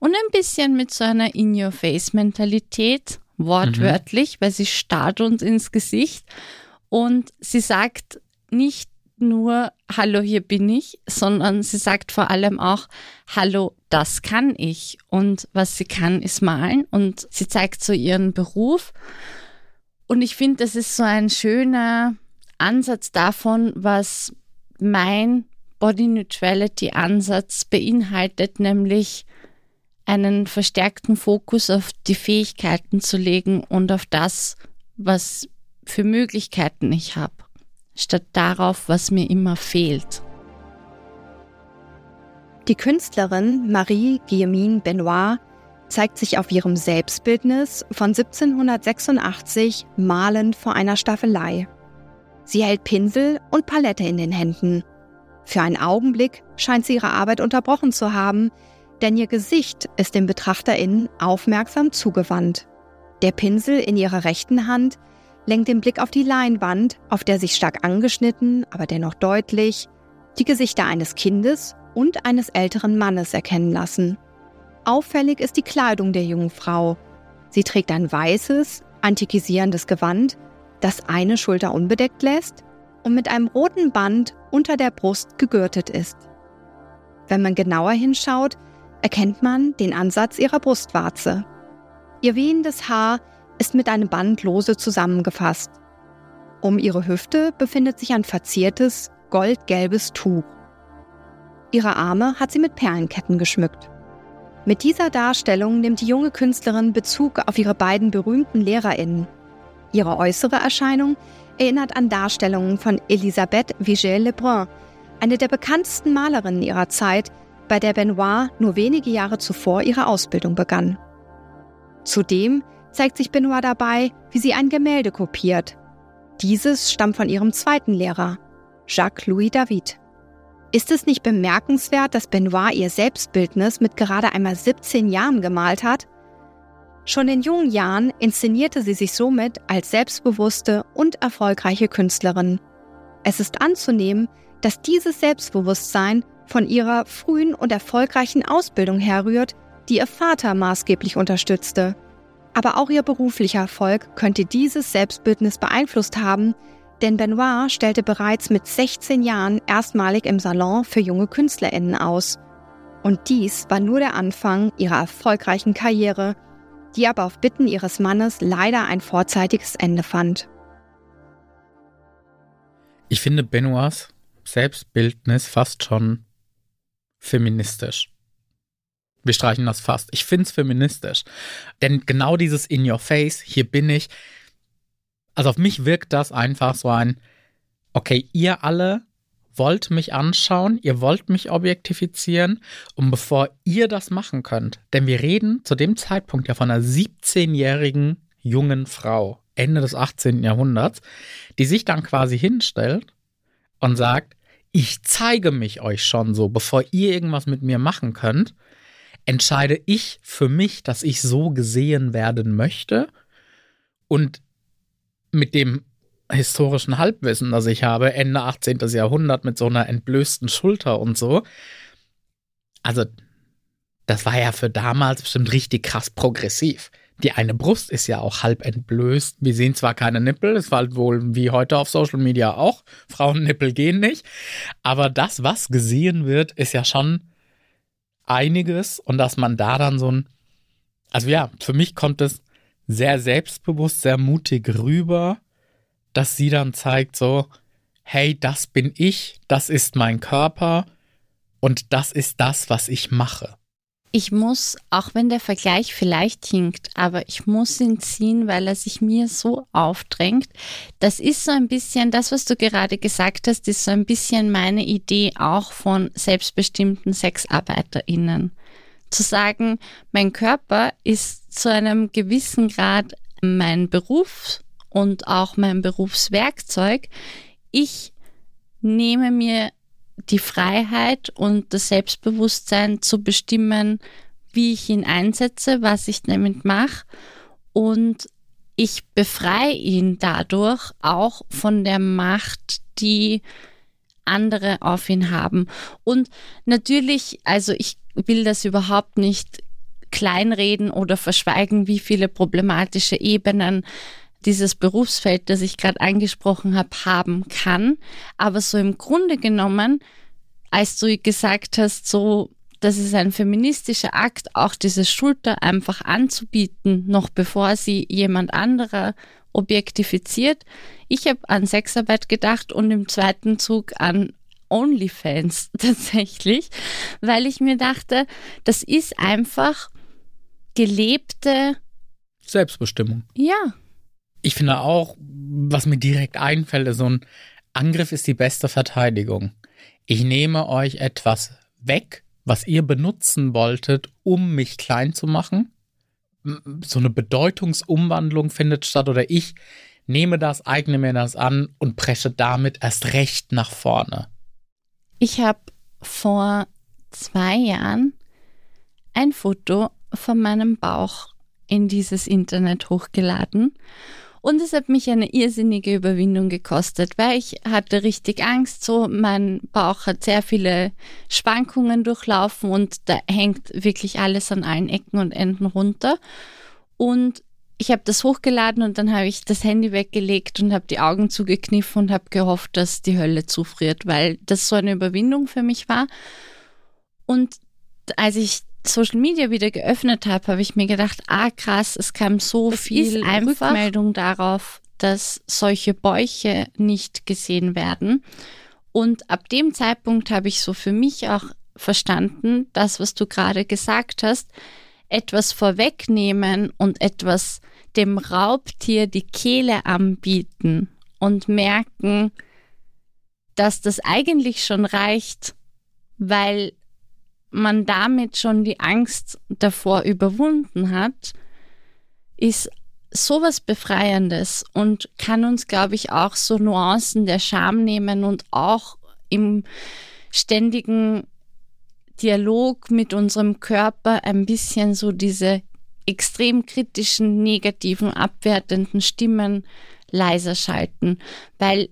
Speaker 2: Und ein bisschen mit so einer In-Your-Face-Mentalität, wortwörtlich, mhm. weil sie starrt uns ins Gesicht und sie sagt nicht nur Hallo, hier bin ich, sondern sie sagt vor allem auch Hallo, das kann ich. Und was sie kann, ist malen. Und sie zeigt so ihren Beruf. Und ich finde, das ist so ein schöner Ansatz davon, was mein Body Neutrality Ansatz beinhaltet, nämlich einen verstärkten Fokus auf die Fähigkeiten zu legen und auf das, was für Möglichkeiten ich habe statt darauf, was mir immer fehlt.
Speaker 5: Die Künstlerin Marie Guillemine Benoit zeigt sich auf ihrem Selbstbildnis von 1786 malend vor einer Staffelei. Sie hält Pinsel und Palette in den Händen. Für einen Augenblick scheint sie ihre Arbeit unterbrochen zu haben, denn ihr Gesicht ist den BetrachterInnen aufmerksam zugewandt. Der Pinsel in ihrer rechten Hand lenkt den Blick auf die Leinwand, auf der sich stark angeschnitten, aber dennoch deutlich, die Gesichter eines Kindes und eines älteren Mannes erkennen lassen. Auffällig ist die Kleidung der jungen Frau. Sie trägt ein weißes, antikisierendes Gewand, das eine Schulter unbedeckt lässt und mit einem roten Band unter der Brust gegürtet ist. Wenn man genauer hinschaut, erkennt man den Ansatz ihrer Brustwarze. Ihr wehendes Haar ist mit einem Band lose zusammengefasst. Um ihre Hüfte befindet sich ein verziertes, goldgelbes Tuch. Ihre Arme hat sie mit Perlenketten geschmückt. Mit dieser Darstellung nimmt die junge Künstlerin Bezug auf ihre beiden berühmten LehrerInnen. Ihre äußere Erscheinung erinnert an Darstellungen von Elisabeth Vigée-Lebrun, eine der bekanntesten Malerinnen ihrer Zeit, bei der Benoit nur wenige Jahre zuvor ihre Ausbildung begann. Zudem zeigt sich Benoit dabei, wie sie ein Gemälde kopiert. Dieses stammt von ihrem zweiten Lehrer, Jacques-Louis David. Ist es nicht bemerkenswert, dass Benoit ihr Selbstbildnis mit gerade einmal 17 Jahren gemalt hat? Schon in jungen Jahren inszenierte sie sich somit als selbstbewusste und erfolgreiche Künstlerin. Es ist anzunehmen, dass dieses Selbstbewusstsein von ihrer frühen und erfolgreichen Ausbildung herrührt, die ihr Vater maßgeblich unterstützte. Aber auch ihr beruflicher Erfolg könnte dieses Selbstbildnis beeinflusst haben, denn Benoit stellte bereits mit 16 Jahren erstmalig im Salon für junge KünstlerInnen aus. Und dies war nur der Anfang ihrer erfolgreichen Karriere, die aber auf Bitten ihres Mannes leider ein vorzeitiges Ende fand.
Speaker 3: Ich finde Benoits Selbstbildnis fast schon feministisch. Wir streichen das fast. Ich finde es feministisch. Denn genau dieses In Your Face, hier bin ich. Also auf mich wirkt das einfach so ein, okay, ihr alle wollt mich anschauen, ihr wollt mich objektifizieren und bevor ihr das machen könnt, denn wir reden zu dem Zeitpunkt ja von einer 17-jährigen jungen Frau, Ende des 18. Jahrhunderts, die sich dann quasi hinstellt und sagt, ich zeige mich euch schon so, bevor ihr irgendwas mit mir machen könnt, entscheide ich für mich, dass ich so gesehen werden möchte und mit dem historischen Halbwissen, das ich habe, Ende 18. Jahrhundert mit so einer entblößten Schulter und so. Also, das war ja für damals bestimmt richtig krass progressiv. Die eine Brust ist ja auch halb entblößt. Wir sehen zwar keine Nippel, es war halt wohl wie heute auf Social Media auch. Frauennippel gehen nicht. Aber das, was gesehen wird, ist ja schon einiges. Und dass man da dann so ein. Also ja, für mich kommt es sehr selbstbewusst, sehr mutig rüber dass sie dann zeigt so, hey, das bin ich, das ist mein Körper und das ist das, was ich mache.
Speaker 2: Ich muss, auch wenn der Vergleich vielleicht hinkt, aber ich muss ihn ziehen, weil er sich mir so aufdrängt. Das ist so ein bisschen, das, was du gerade gesagt hast, ist so ein bisschen meine Idee auch von selbstbestimmten SexarbeiterInnen. Zu sagen, mein Körper ist zu einem gewissen Grad mein Beruf, und auch mein Berufswerkzeug. Ich nehme mir die Freiheit und das Selbstbewusstsein zu bestimmen, wie ich ihn einsetze, was ich damit mache und ich befreie ihn dadurch auch von der Macht, die andere auf ihn haben. Und natürlich, also ich will das überhaupt nicht kleinreden oder verschweigen, wie viele problematische Ebenen dieses Berufsfeld, das ich gerade angesprochen habe, haben kann. Aber so im Grunde genommen, als du gesagt hast, so, das ist ein feministischer Akt, auch diese Schulter einfach anzubieten, noch bevor sie jemand anderer objektifiziert. Ich habe an Sexarbeit gedacht und im zweiten Zug an OnlyFans [LAUGHS] tatsächlich, weil ich mir dachte, das ist einfach gelebte
Speaker 3: Selbstbestimmung.
Speaker 2: Ja,
Speaker 3: ich finde auch, was mir direkt einfällt, ist so ein Angriff ist die beste Verteidigung. Ich nehme euch etwas weg, was ihr benutzen wolltet, um mich klein zu machen. So eine Bedeutungsumwandlung findet statt oder ich nehme das, eigne mir das an und presche damit erst recht nach vorne.
Speaker 2: Ich habe vor zwei Jahren ein Foto von meinem Bauch in dieses Internet hochgeladen und es hat mich eine irrsinnige Überwindung gekostet, weil ich hatte richtig Angst. So, mein Bauch hat sehr viele Schwankungen durchlaufen und da hängt wirklich alles an allen Ecken und Enden runter. Und ich habe das hochgeladen und dann habe ich das Handy weggelegt und habe die Augen zugekniffen und habe gehofft, dass die Hölle zufriert, weil das so eine Überwindung für mich war. Und als ich Social Media wieder geöffnet habe, habe ich mir gedacht, ah krass, es kam so es viel Rückmeldung darauf, dass solche Bäuche nicht gesehen werden. Und ab dem Zeitpunkt habe ich so für mich auch verstanden, das, was du gerade gesagt hast, etwas vorwegnehmen und etwas dem Raubtier die Kehle anbieten und merken, dass das eigentlich schon reicht, weil man damit schon die Angst davor überwunden hat, ist sowas Befreiendes und kann uns, glaube ich, auch so Nuancen der Scham nehmen und auch im ständigen Dialog mit unserem Körper ein bisschen so diese extrem kritischen, negativen, abwertenden Stimmen leiser schalten, weil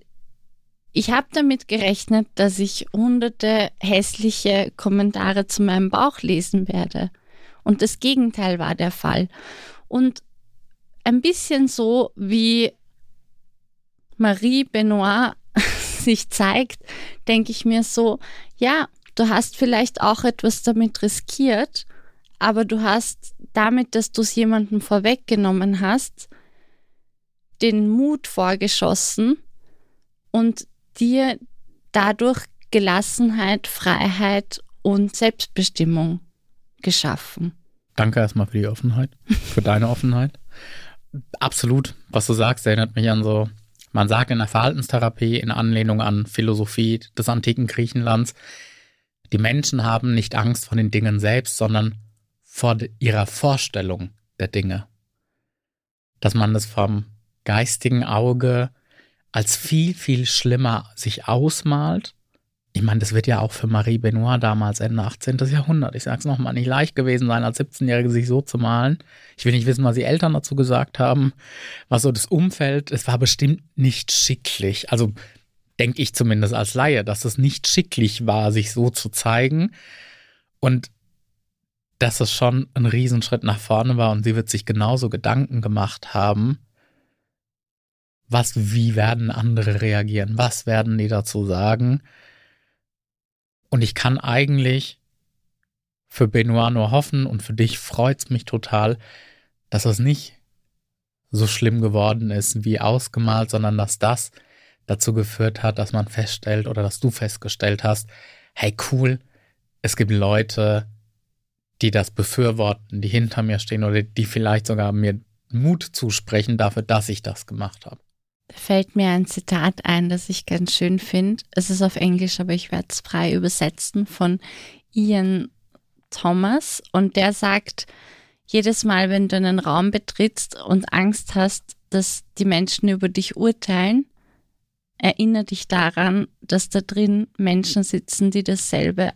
Speaker 2: ich habe damit gerechnet, dass ich hunderte hässliche Kommentare zu meinem Bauch lesen werde. Und das Gegenteil war der Fall. Und ein bisschen so wie Marie Benoit [LAUGHS] sich zeigt, denke ich mir so, ja, du hast vielleicht auch etwas damit riskiert, aber du hast damit, dass du es jemandem vorweggenommen hast, den Mut vorgeschossen und dir dadurch Gelassenheit, Freiheit und Selbstbestimmung geschaffen.
Speaker 3: Danke erstmal für die Offenheit, für deine Offenheit. Absolut, was du sagst, erinnert mich an so, man sagt in der Verhaltenstherapie in Anlehnung an Philosophie des antiken Griechenlands, die Menschen haben nicht Angst vor den Dingen selbst, sondern vor ihrer Vorstellung der Dinge. Dass man das vom geistigen Auge als viel, viel schlimmer sich ausmalt. Ich meine, das wird ja auch für Marie Benoit damals Ende 18. Jahrhundert, ich sag's nochmal, nicht leicht gewesen sein, als 17-Jährige sich so zu malen. Ich will nicht wissen, was die Eltern dazu gesagt haben, was so das Umfeld, es war bestimmt nicht schicklich. Also denke ich zumindest als Laie, dass es nicht schicklich war, sich so zu zeigen. Und dass es schon ein Riesenschritt nach vorne war und sie wird sich genauso Gedanken gemacht haben, was, wie werden andere reagieren? Was werden die dazu sagen? Und ich kann eigentlich für Benoit nur hoffen und für dich freut es mich total, dass es nicht so schlimm geworden ist wie ausgemalt, sondern dass das dazu geführt hat, dass man feststellt oder dass du festgestellt hast, hey cool, es gibt Leute, die das befürworten, die hinter mir stehen oder die vielleicht sogar mir Mut zusprechen dafür, dass ich das gemacht habe.
Speaker 2: Fällt mir ein Zitat ein, das ich ganz schön finde. Es ist auf Englisch, aber ich werde es frei übersetzen von Ian Thomas. Und der sagt, jedes Mal, wenn du einen Raum betrittst und Angst hast, dass die Menschen über dich urteilen, erinnere dich daran, dass da drin Menschen sitzen, die dasselbe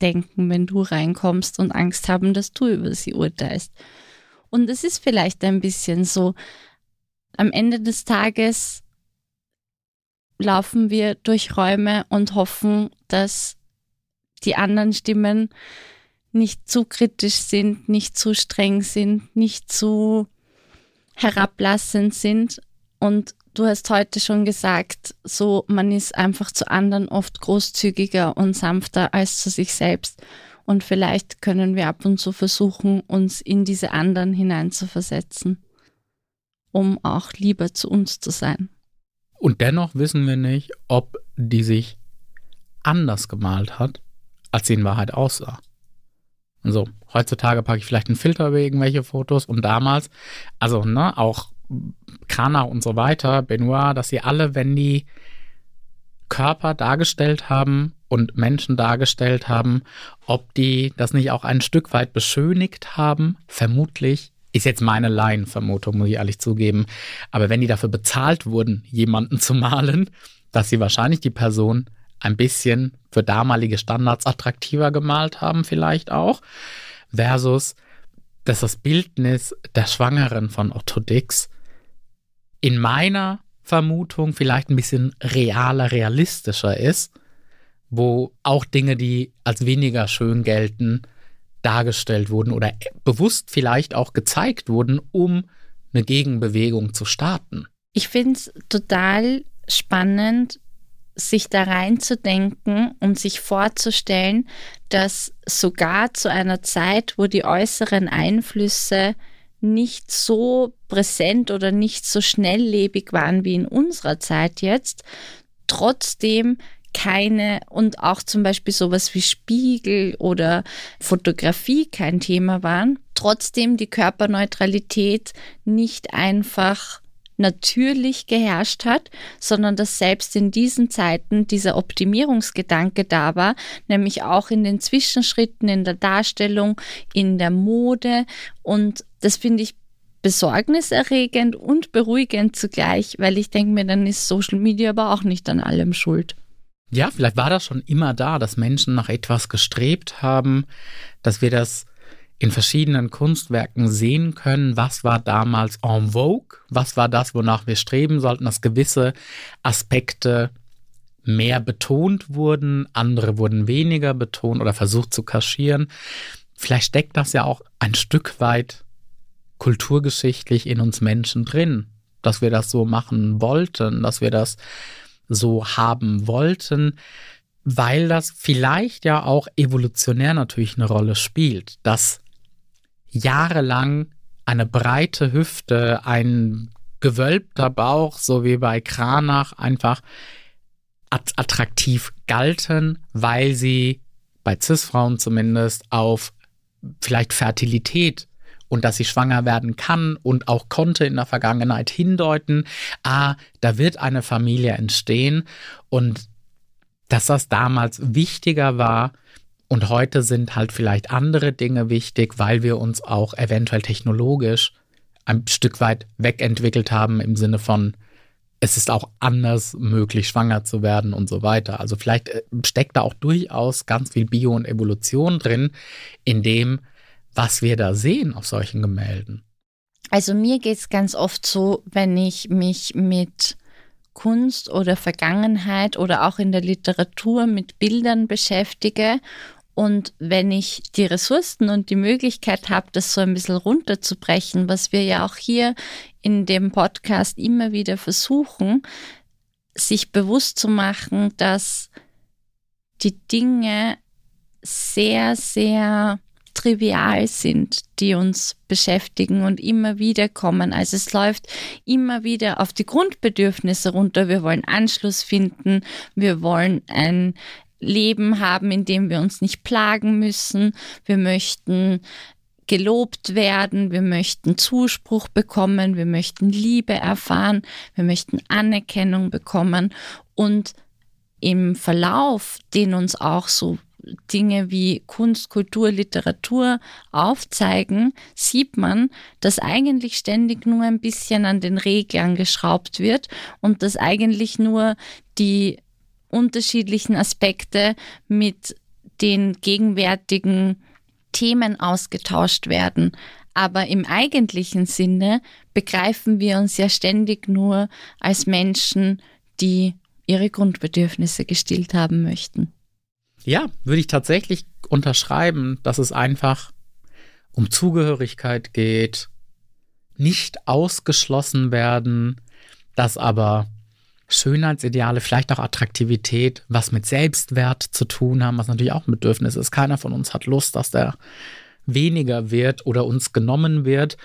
Speaker 2: denken, wenn du reinkommst und Angst haben, dass du über sie urteilst. Und es ist vielleicht ein bisschen so, am Ende des Tages laufen wir durch Räume und hoffen, dass die anderen Stimmen nicht zu kritisch sind, nicht zu streng sind, nicht zu herablassend sind. Und du hast heute schon gesagt, so man ist einfach zu anderen oft großzügiger und sanfter als zu sich selbst. Und vielleicht können wir ab und zu versuchen, uns in diese anderen hineinzuversetzen um auch lieber zu uns zu sein.
Speaker 3: Und dennoch wissen wir nicht, ob die sich anders gemalt hat, als sie in Wahrheit aussah. Also heutzutage packe ich vielleicht einen Filter über irgendwelche Fotos und damals, also ne, auch Kana und so weiter, Benoit, dass sie alle, wenn die Körper dargestellt haben und Menschen dargestellt haben, ob die das nicht auch ein Stück weit beschönigt haben, vermutlich ist jetzt meine Laienvermutung, muss ich ehrlich zugeben. Aber wenn die dafür bezahlt wurden, jemanden zu malen, dass sie wahrscheinlich die Person ein bisschen für damalige Standards attraktiver gemalt haben, vielleicht auch, versus dass das Bildnis der Schwangeren von Otto Dix in meiner Vermutung vielleicht ein bisschen realer, realistischer ist, wo auch Dinge, die als weniger schön gelten, dargestellt wurden oder bewusst vielleicht auch gezeigt wurden, um eine Gegenbewegung zu starten.
Speaker 2: Ich finde es total spannend, sich da reinzudenken und sich vorzustellen, dass sogar zu einer Zeit, wo die äußeren Einflüsse nicht so präsent oder nicht so schnelllebig waren wie in unserer Zeit jetzt, trotzdem keine und auch zum Beispiel sowas wie Spiegel oder Fotografie kein Thema waren, trotzdem die Körperneutralität nicht einfach natürlich geherrscht hat, sondern dass selbst in diesen Zeiten dieser Optimierungsgedanke da war, nämlich auch in den Zwischenschritten, in der Darstellung, in der Mode. Und das finde ich besorgniserregend und beruhigend zugleich, weil ich denke mir, dann ist Social Media aber auch nicht an allem schuld.
Speaker 3: Ja, vielleicht war das schon immer da, dass Menschen nach etwas gestrebt haben, dass wir das in verschiedenen Kunstwerken sehen können, was war damals en vogue, was war das, wonach wir streben sollten, dass gewisse Aspekte mehr betont wurden, andere wurden weniger betont oder versucht zu kaschieren. Vielleicht steckt das ja auch ein Stück weit kulturgeschichtlich in uns Menschen drin, dass wir das so machen wollten, dass wir das so haben wollten. weil das vielleicht ja auch evolutionär natürlich eine Rolle spielt, dass jahrelang eine breite Hüfte, ein gewölbter Bauch, so wie bei Kranach, einfach attraktiv galten, weil sie bei CIS-Frauen zumindest auf vielleicht Fertilität und dass sie schwanger werden kann und auch konnte in der Vergangenheit hindeuten, ah, da wird eine Familie entstehen und dass das damals wichtiger war und heute sind halt vielleicht andere Dinge wichtig, weil wir uns auch eventuell technologisch ein Stück weit wegentwickelt haben im Sinne von, es ist auch anders möglich, schwanger zu werden und so weiter. Also vielleicht äh, steckt da auch durchaus ganz viel Bio und Evolution drin, in dem, was wir da sehen auf solchen Gemälden.
Speaker 2: Also mir geht es ganz oft so, wenn ich mich mit Kunst oder Vergangenheit oder auch in der Literatur mit Bildern beschäftige und wenn ich die Ressourcen und die Möglichkeit habe, das so ein bisschen runterzubrechen, was wir ja auch hier in dem Podcast immer wieder versuchen, sich bewusst zu machen, dass die Dinge sehr, sehr trivial sind, die uns beschäftigen und immer wieder kommen. Also es läuft immer wieder auf die Grundbedürfnisse runter. Wir wollen Anschluss finden, wir wollen ein Leben haben, in dem wir uns nicht plagen müssen. Wir möchten gelobt werden, wir möchten Zuspruch bekommen, wir möchten Liebe erfahren, wir möchten Anerkennung bekommen und im Verlauf, den uns auch so Dinge wie Kunst, Kultur, Literatur aufzeigen, sieht man, dass eigentlich ständig nur ein bisschen an den Reglern geschraubt wird und dass eigentlich nur die unterschiedlichen Aspekte mit den gegenwärtigen Themen ausgetauscht werden. Aber im eigentlichen Sinne begreifen wir uns ja ständig nur als Menschen, die ihre Grundbedürfnisse gestillt haben möchten.
Speaker 3: Ja, würde ich tatsächlich unterschreiben, dass es einfach um Zugehörigkeit geht, nicht ausgeschlossen werden, dass aber Schönheitsideale, vielleicht auch Attraktivität, was mit Selbstwert zu tun haben, was natürlich auch ein Bedürfnis ist. Keiner von uns hat Lust, dass der weniger wird oder uns genommen wird.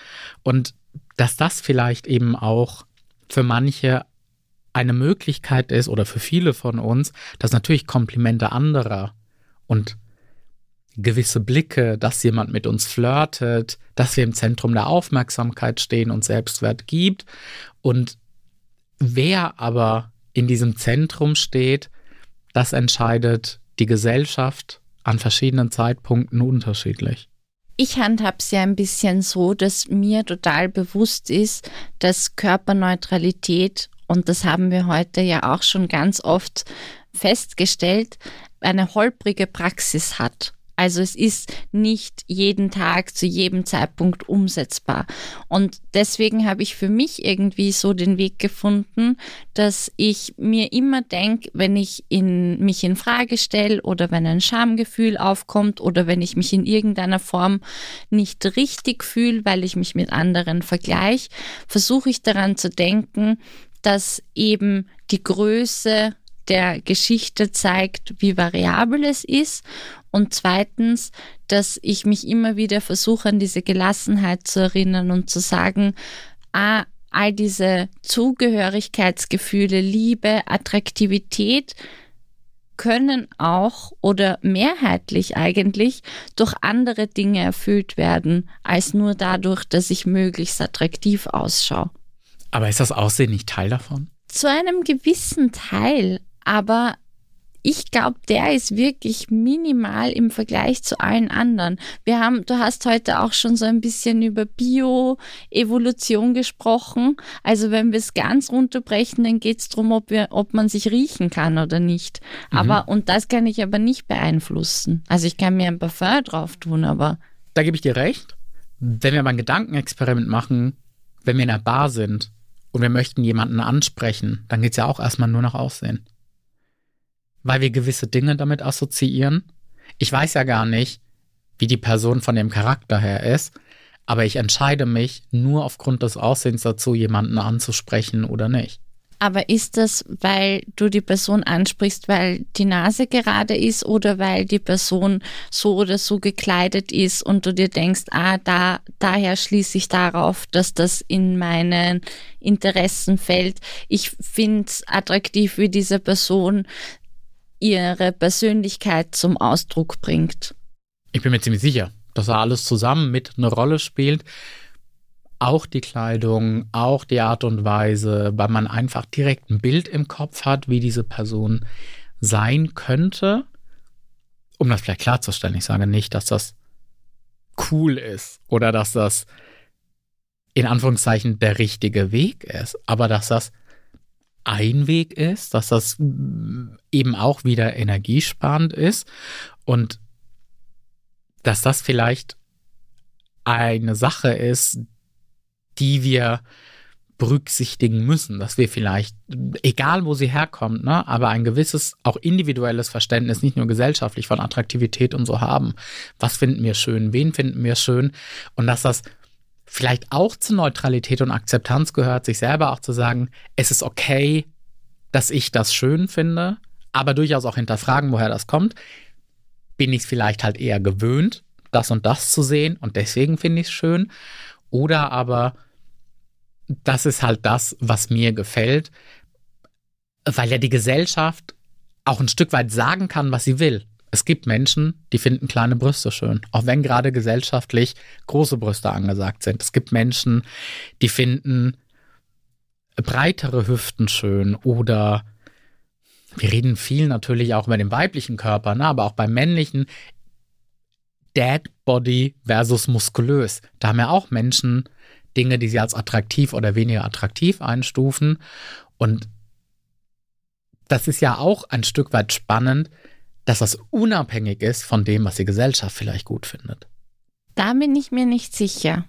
Speaker 3: Und dass das vielleicht eben auch für manche eine Möglichkeit ist oder für viele von uns, dass natürlich Komplimente anderer und gewisse Blicke, dass jemand mit uns flirtet, dass wir im Zentrum der Aufmerksamkeit stehen und Selbstwert gibt und Wer aber in diesem Zentrum steht, das entscheidet die Gesellschaft an verschiedenen Zeitpunkten unterschiedlich.
Speaker 2: Ich handhabe es ja ein bisschen so, dass mir total bewusst ist, dass Körperneutralität, und das haben wir heute ja auch schon ganz oft festgestellt, eine holprige Praxis hat. Also es ist nicht jeden Tag zu jedem Zeitpunkt umsetzbar. Und deswegen habe ich für mich irgendwie so den Weg gefunden, dass ich mir immer denke, wenn ich in, mich in Frage stelle oder wenn ein Schamgefühl aufkommt oder wenn ich mich in irgendeiner Form nicht richtig fühle, weil ich mich mit anderen vergleiche, versuche ich daran zu denken, dass eben die Größe der Geschichte zeigt, wie variabel es ist. Und zweitens, dass ich mich immer wieder versuche, an diese Gelassenheit zu erinnern und zu sagen, ah, all diese Zugehörigkeitsgefühle, Liebe, Attraktivität können auch oder mehrheitlich eigentlich durch andere Dinge erfüllt werden, als nur dadurch, dass ich möglichst attraktiv ausschaue.
Speaker 3: Aber ist das Aussehen nicht Teil davon?
Speaker 2: Zu einem gewissen Teil, aber ich glaube, der ist wirklich minimal im Vergleich zu allen anderen. Wir haben, du hast heute auch schon so ein bisschen über Bio-Evolution gesprochen. Also wenn wir es ganz runterbrechen, dann geht es darum, ob, wir, ob man sich riechen kann oder nicht. Mhm. Aber, und das kann ich aber nicht beeinflussen. Also ich kann mir ein Parfum drauf tun, aber.
Speaker 3: Da gebe ich dir recht. Wenn wir mal ein Gedankenexperiment machen, wenn wir in einer Bar sind und wir möchten jemanden ansprechen, dann geht es ja auch erstmal nur nach Aussehen weil wir gewisse Dinge damit assoziieren. Ich weiß ja gar nicht, wie die Person von dem Charakter her ist, aber ich entscheide mich nur aufgrund des Aussehens dazu, jemanden anzusprechen oder nicht.
Speaker 2: Aber ist das, weil du die Person ansprichst, weil die Nase gerade ist oder weil die Person so oder so gekleidet ist und du dir denkst, ah, da, daher schließe ich darauf, dass das in meinen Interessen fällt. Ich finde es attraktiv, wie diese Person ihre Persönlichkeit zum Ausdruck bringt.
Speaker 3: Ich bin mir ziemlich sicher, dass da alles zusammen mit eine Rolle spielt auch die Kleidung, auch die Art und Weise, weil man einfach direkt ein Bild im Kopf hat, wie diese Person sein könnte. Um das vielleicht klarzustellen, ich sage nicht, dass das cool ist oder dass das in Anführungszeichen der richtige Weg ist, aber dass das ein Weg ist, dass das eben auch wieder energiesparend ist und dass das vielleicht eine Sache ist, die wir berücksichtigen müssen, dass wir vielleicht, egal wo sie herkommt, ne, aber ein gewisses, auch individuelles Verständnis, nicht nur gesellschaftlich von Attraktivität und so haben. Was finden wir schön? Wen finden wir schön? Und dass das vielleicht auch zur Neutralität und Akzeptanz gehört, sich selber auch zu sagen, es ist okay, dass ich das schön finde, aber durchaus auch hinterfragen, woher das kommt. Bin ich es vielleicht halt eher gewöhnt, das und das zu sehen und deswegen finde ich es schön? Oder aber das ist halt das, was mir gefällt, weil ja die Gesellschaft auch ein Stück weit sagen kann, was sie will. Es gibt Menschen, die finden kleine Brüste schön, auch wenn gerade gesellschaftlich große Brüste angesagt sind. Es gibt Menschen, die finden breitere Hüften schön oder wir reden viel natürlich auch über den weiblichen Körper, ne, aber auch beim männlichen Dad Body versus muskulös. Da haben ja auch Menschen Dinge, die sie als attraktiv oder weniger attraktiv einstufen. Und das ist ja auch ein Stück weit spannend, dass das unabhängig ist von dem, was die Gesellschaft vielleicht gut findet.
Speaker 2: Da bin ich mir nicht sicher.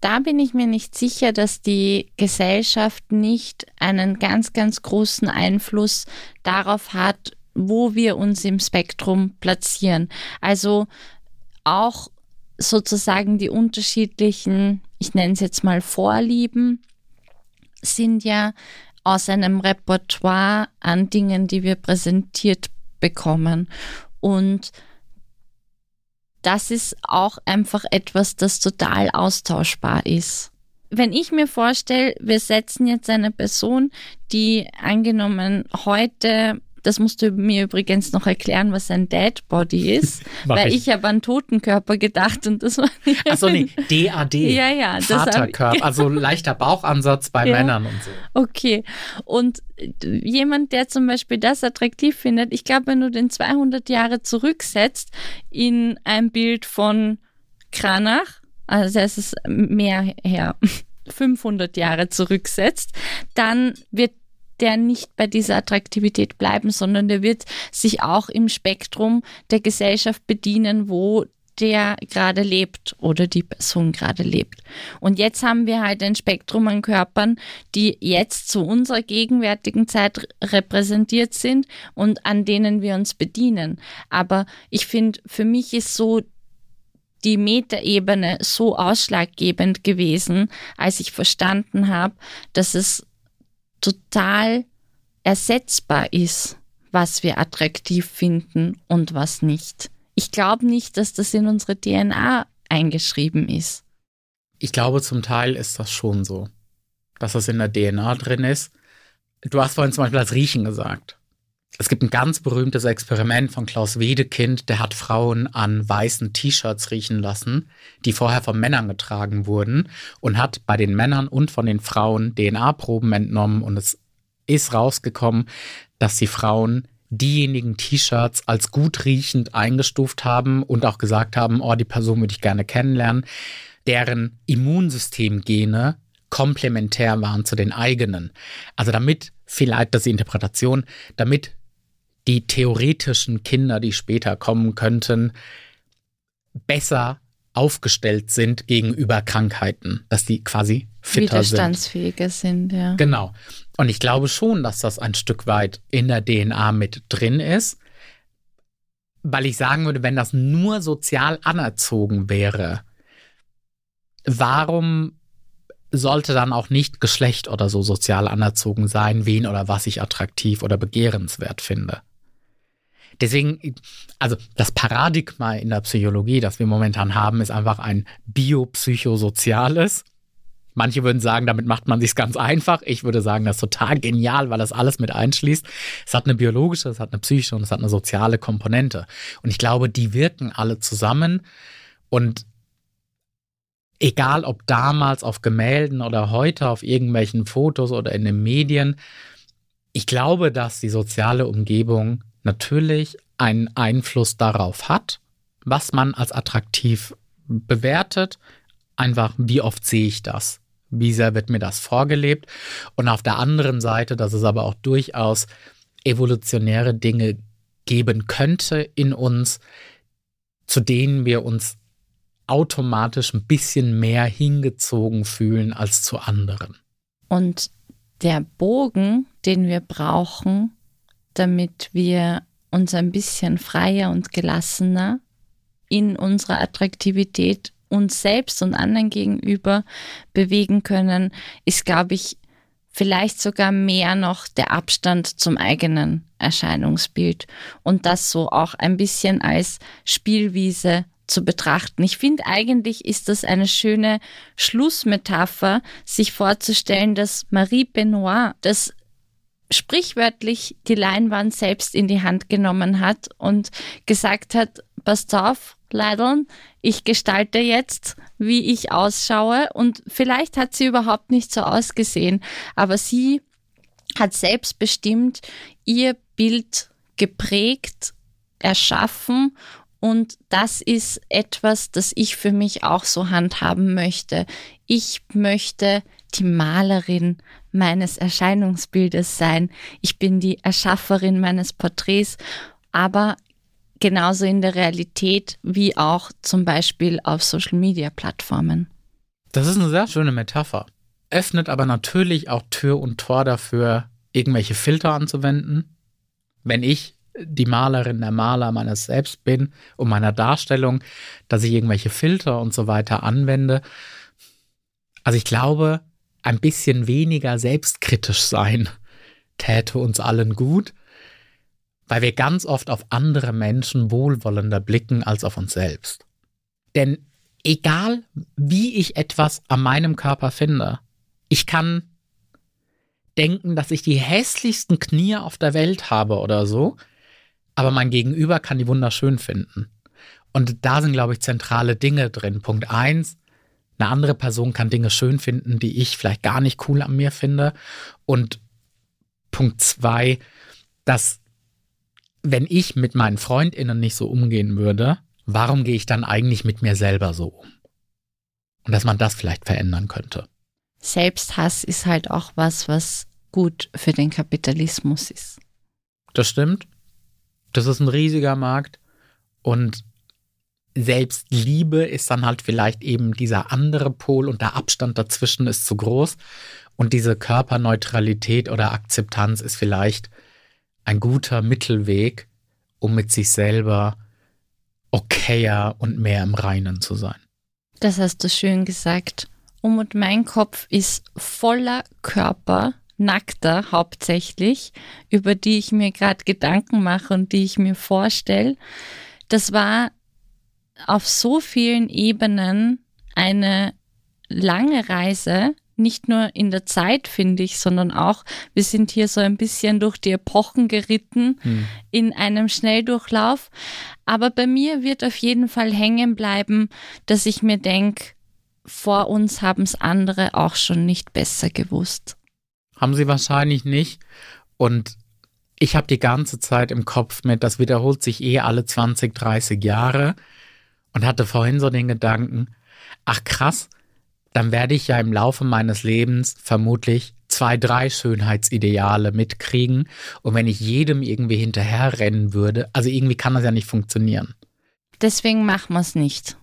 Speaker 2: Da bin ich mir nicht sicher, dass die Gesellschaft nicht einen ganz, ganz großen Einfluss darauf hat, wo wir uns im Spektrum platzieren. Also auch sozusagen die unterschiedlichen, ich nenne es jetzt mal Vorlieben, sind ja aus einem Repertoire an Dingen, die wir präsentiert bekommen. Und das ist auch einfach etwas, das total austauschbar ist. Wenn ich mir vorstelle, wir setzen jetzt eine Person, die angenommen heute das musst du mir übrigens noch erklären, was ein Dead Body ist, [LAUGHS] weil ich, ich habe an Totenkörper gedacht und das war.
Speaker 3: Achso, nee, DAD.
Speaker 2: Ja, ja.
Speaker 3: Vaterkörper, also leichter Bauchansatz bei [LAUGHS] ja. Männern und so.
Speaker 2: Okay. Und jemand, der zum Beispiel das attraktiv findet, ich glaube, wenn du den 200 Jahre zurücksetzt in ein Bild von Kranach, also es ist mehr her, [LAUGHS] 500 Jahre zurücksetzt, dann wird der nicht bei dieser Attraktivität bleiben, sondern der wird sich auch im Spektrum der Gesellschaft bedienen, wo der gerade lebt oder die Person gerade lebt. Und jetzt haben wir halt ein Spektrum an Körpern, die jetzt zu unserer gegenwärtigen Zeit repräsentiert sind und an denen wir uns bedienen. Aber ich finde, für mich ist so die Metaebene so ausschlaggebend gewesen, als ich verstanden habe, dass es total ersetzbar ist, was wir attraktiv finden und was nicht. Ich glaube nicht, dass das in unsere DNA eingeschrieben ist.
Speaker 3: Ich glaube, zum Teil ist das schon so, dass das in der DNA drin ist. Du hast vorhin zum Beispiel das Riechen gesagt. Es gibt ein ganz berühmtes Experiment von Klaus Wedekind, der hat Frauen an weißen T-Shirts riechen lassen, die vorher von Männern getragen wurden und hat bei den Männern und von den Frauen DNA-Proben entnommen und es ist rausgekommen, dass die Frauen diejenigen T-Shirts als gut riechend eingestuft haben und auch gesagt haben, oh, die Person würde ich gerne kennenlernen, deren Immunsystemgene komplementär waren zu den eigenen. Also damit vielleicht, das Interpretation, damit die theoretischen Kinder, die später kommen könnten, besser aufgestellt sind gegenüber Krankheiten, dass die quasi fitter
Speaker 2: Widerstandsfähiger sind. sind, ja.
Speaker 3: Genau. Und ich glaube schon, dass das ein Stück weit in der DNA mit drin ist, weil ich sagen würde, wenn das nur sozial anerzogen wäre, warum sollte dann auch nicht Geschlecht oder so sozial anerzogen sein, wen oder was ich attraktiv oder begehrenswert finde. Deswegen, also das Paradigma in der Psychologie, das wir momentan haben, ist einfach ein biopsychosoziales. Manche würden sagen, damit macht man sich ganz einfach. Ich würde sagen, das ist total genial, weil das alles mit einschließt. Es hat eine biologische, es hat eine psychische und es hat eine soziale Komponente. Und ich glaube, die wirken alle zusammen. Und egal ob damals auf Gemälden oder heute auf irgendwelchen Fotos oder in den Medien, ich glaube, dass die soziale Umgebung natürlich einen Einfluss darauf hat, was man als attraktiv bewertet. Einfach, wie oft sehe ich das? Wie sehr wird mir das vorgelebt? Und auf der anderen Seite, dass es aber auch durchaus evolutionäre Dinge geben könnte in uns, zu denen wir uns automatisch ein bisschen mehr hingezogen fühlen als zu anderen.
Speaker 2: Und der Bogen, den wir brauchen, damit wir uns ein bisschen freier und gelassener in unserer Attraktivität uns selbst und anderen gegenüber bewegen können, ist, glaube ich, vielleicht sogar mehr noch der Abstand zum eigenen Erscheinungsbild und das so auch ein bisschen als Spielwiese zu betrachten. Ich finde eigentlich ist das eine schöne Schlussmetapher, sich vorzustellen, dass Marie Benoit das sprichwörtlich die Leinwand selbst in die Hand genommen hat und gesagt hat, passt auf, Leideln, ich gestalte jetzt, wie ich ausschaue und vielleicht hat sie überhaupt nicht so ausgesehen, aber sie hat selbstbestimmt ihr Bild geprägt, erschaffen und das ist etwas, das ich für mich auch so handhaben möchte. Ich möchte die Malerin meines Erscheinungsbildes sein. Ich bin die Erschafferin meines Porträts, aber genauso in der Realität wie auch zum Beispiel auf Social-Media-Plattformen.
Speaker 3: Das ist eine sehr schöne Metapher. Öffnet aber natürlich auch Tür und Tor dafür, irgendwelche Filter anzuwenden. Wenn ich die Malerin, der Maler meines Selbst bin und meiner Darstellung, dass ich irgendwelche Filter und so weiter anwende. Also ich glaube, ein bisschen weniger selbstkritisch sein [LAUGHS] täte uns allen gut, weil wir ganz oft auf andere Menschen wohlwollender blicken als auf uns selbst. Denn egal wie ich etwas an meinem Körper finde, ich kann denken, dass ich die hässlichsten Knie auf der Welt habe oder so, aber mein Gegenüber kann die wunderschön finden. Und da sind, glaube ich, zentrale Dinge drin. Punkt eins, eine andere Person kann Dinge schön finden, die ich vielleicht gar nicht cool an mir finde. Und Punkt zwei, dass wenn ich mit meinen Freundinnen nicht so umgehen würde, warum gehe ich dann eigentlich mit mir selber so um? Und dass man das vielleicht verändern könnte.
Speaker 2: Selbsthass ist halt auch was, was gut für den Kapitalismus ist.
Speaker 3: Das stimmt. Das ist ein riesiger Markt und Selbstliebe ist dann halt vielleicht eben dieser andere Pol und der Abstand dazwischen ist zu groß und diese Körperneutralität oder Akzeptanz ist vielleicht ein guter Mittelweg, um mit sich selber okayer und mehr im Reinen zu sein.
Speaker 2: Das hast du schön gesagt. Um und mein Kopf ist voller Körper, nackter hauptsächlich, über die ich mir gerade Gedanken mache und die ich mir vorstelle. Das war auf so vielen Ebenen eine lange Reise, nicht nur in der Zeit, finde ich, sondern auch, wir sind hier so ein bisschen durch die Epochen geritten hm. in einem Schnelldurchlauf. Aber bei mir wird auf jeden Fall hängen bleiben, dass ich mir denke, vor uns haben es andere auch schon nicht besser gewusst.
Speaker 3: Haben sie wahrscheinlich nicht. Und ich habe die ganze Zeit im Kopf mit, das wiederholt sich eh alle 20, 30 Jahre. Und hatte vorhin so den Gedanken, ach krass, dann werde ich ja im Laufe meines Lebens vermutlich zwei, drei Schönheitsideale mitkriegen. Und wenn ich jedem irgendwie hinterherrennen würde, also irgendwie kann das ja nicht funktionieren.
Speaker 2: Deswegen machen wir es nicht.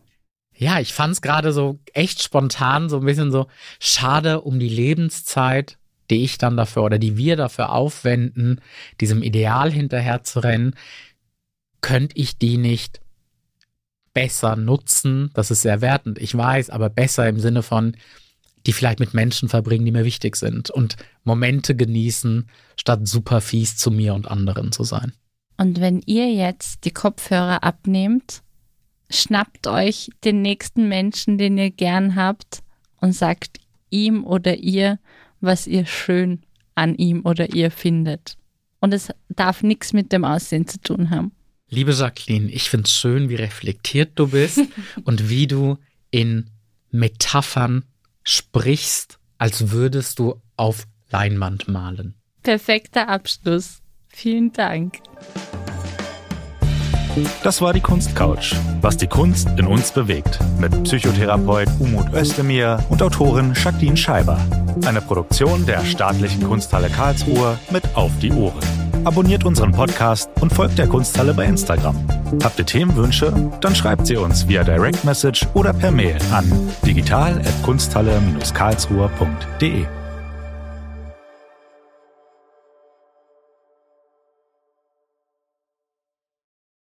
Speaker 3: Ja, ich fand es gerade so echt spontan, so ein bisschen so schade um die Lebenszeit die ich dann dafür oder die wir dafür aufwenden, diesem Ideal hinterher zu rennen, könnte ich die nicht besser nutzen? Das ist sehr wertend, ich weiß, aber besser im Sinne von, die vielleicht mit Menschen verbringen, die mir wichtig sind und Momente genießen, statt super fies zu mir und anderen zu sein.
Speaker 2: Und wenn ihr jetzt die Kopfhörer abnehmt, schnappt euch den nächsten Menschen, den ihr gern habt und sagt ihm oder ihr, was ihr schön an ihm oder ihr findet. Und es darf nichts mit dem Aussehen zu tun haben.
Speaker 3: Liebe Jacqueline, ich finde es schön, wie reflektiert du bist [LAUGHS] und wie du in Metaphern sprichst, als würdest du auf Leinwand malen.
Speaker 2: Perfekter Abschluss. Vielen Dank.
Speaker 1: Das war die Kunstcouch, was die Kunst in uns bewegt, mit Psychotherapeut Umut Özdemir und Autorin Jacqueline Scheiber. Eine Produktion der Staatlichen Kunsthalle Karlsruhe mit Auf die Ohren. Abonniert unseren Podcast und folgt der Kunsthalle bei Instagram. Habt ihr Themenwünsche? Dann schreibt sie uns via Direct Message oder per Mail an digital.kunsthalle-karlsruhe.de.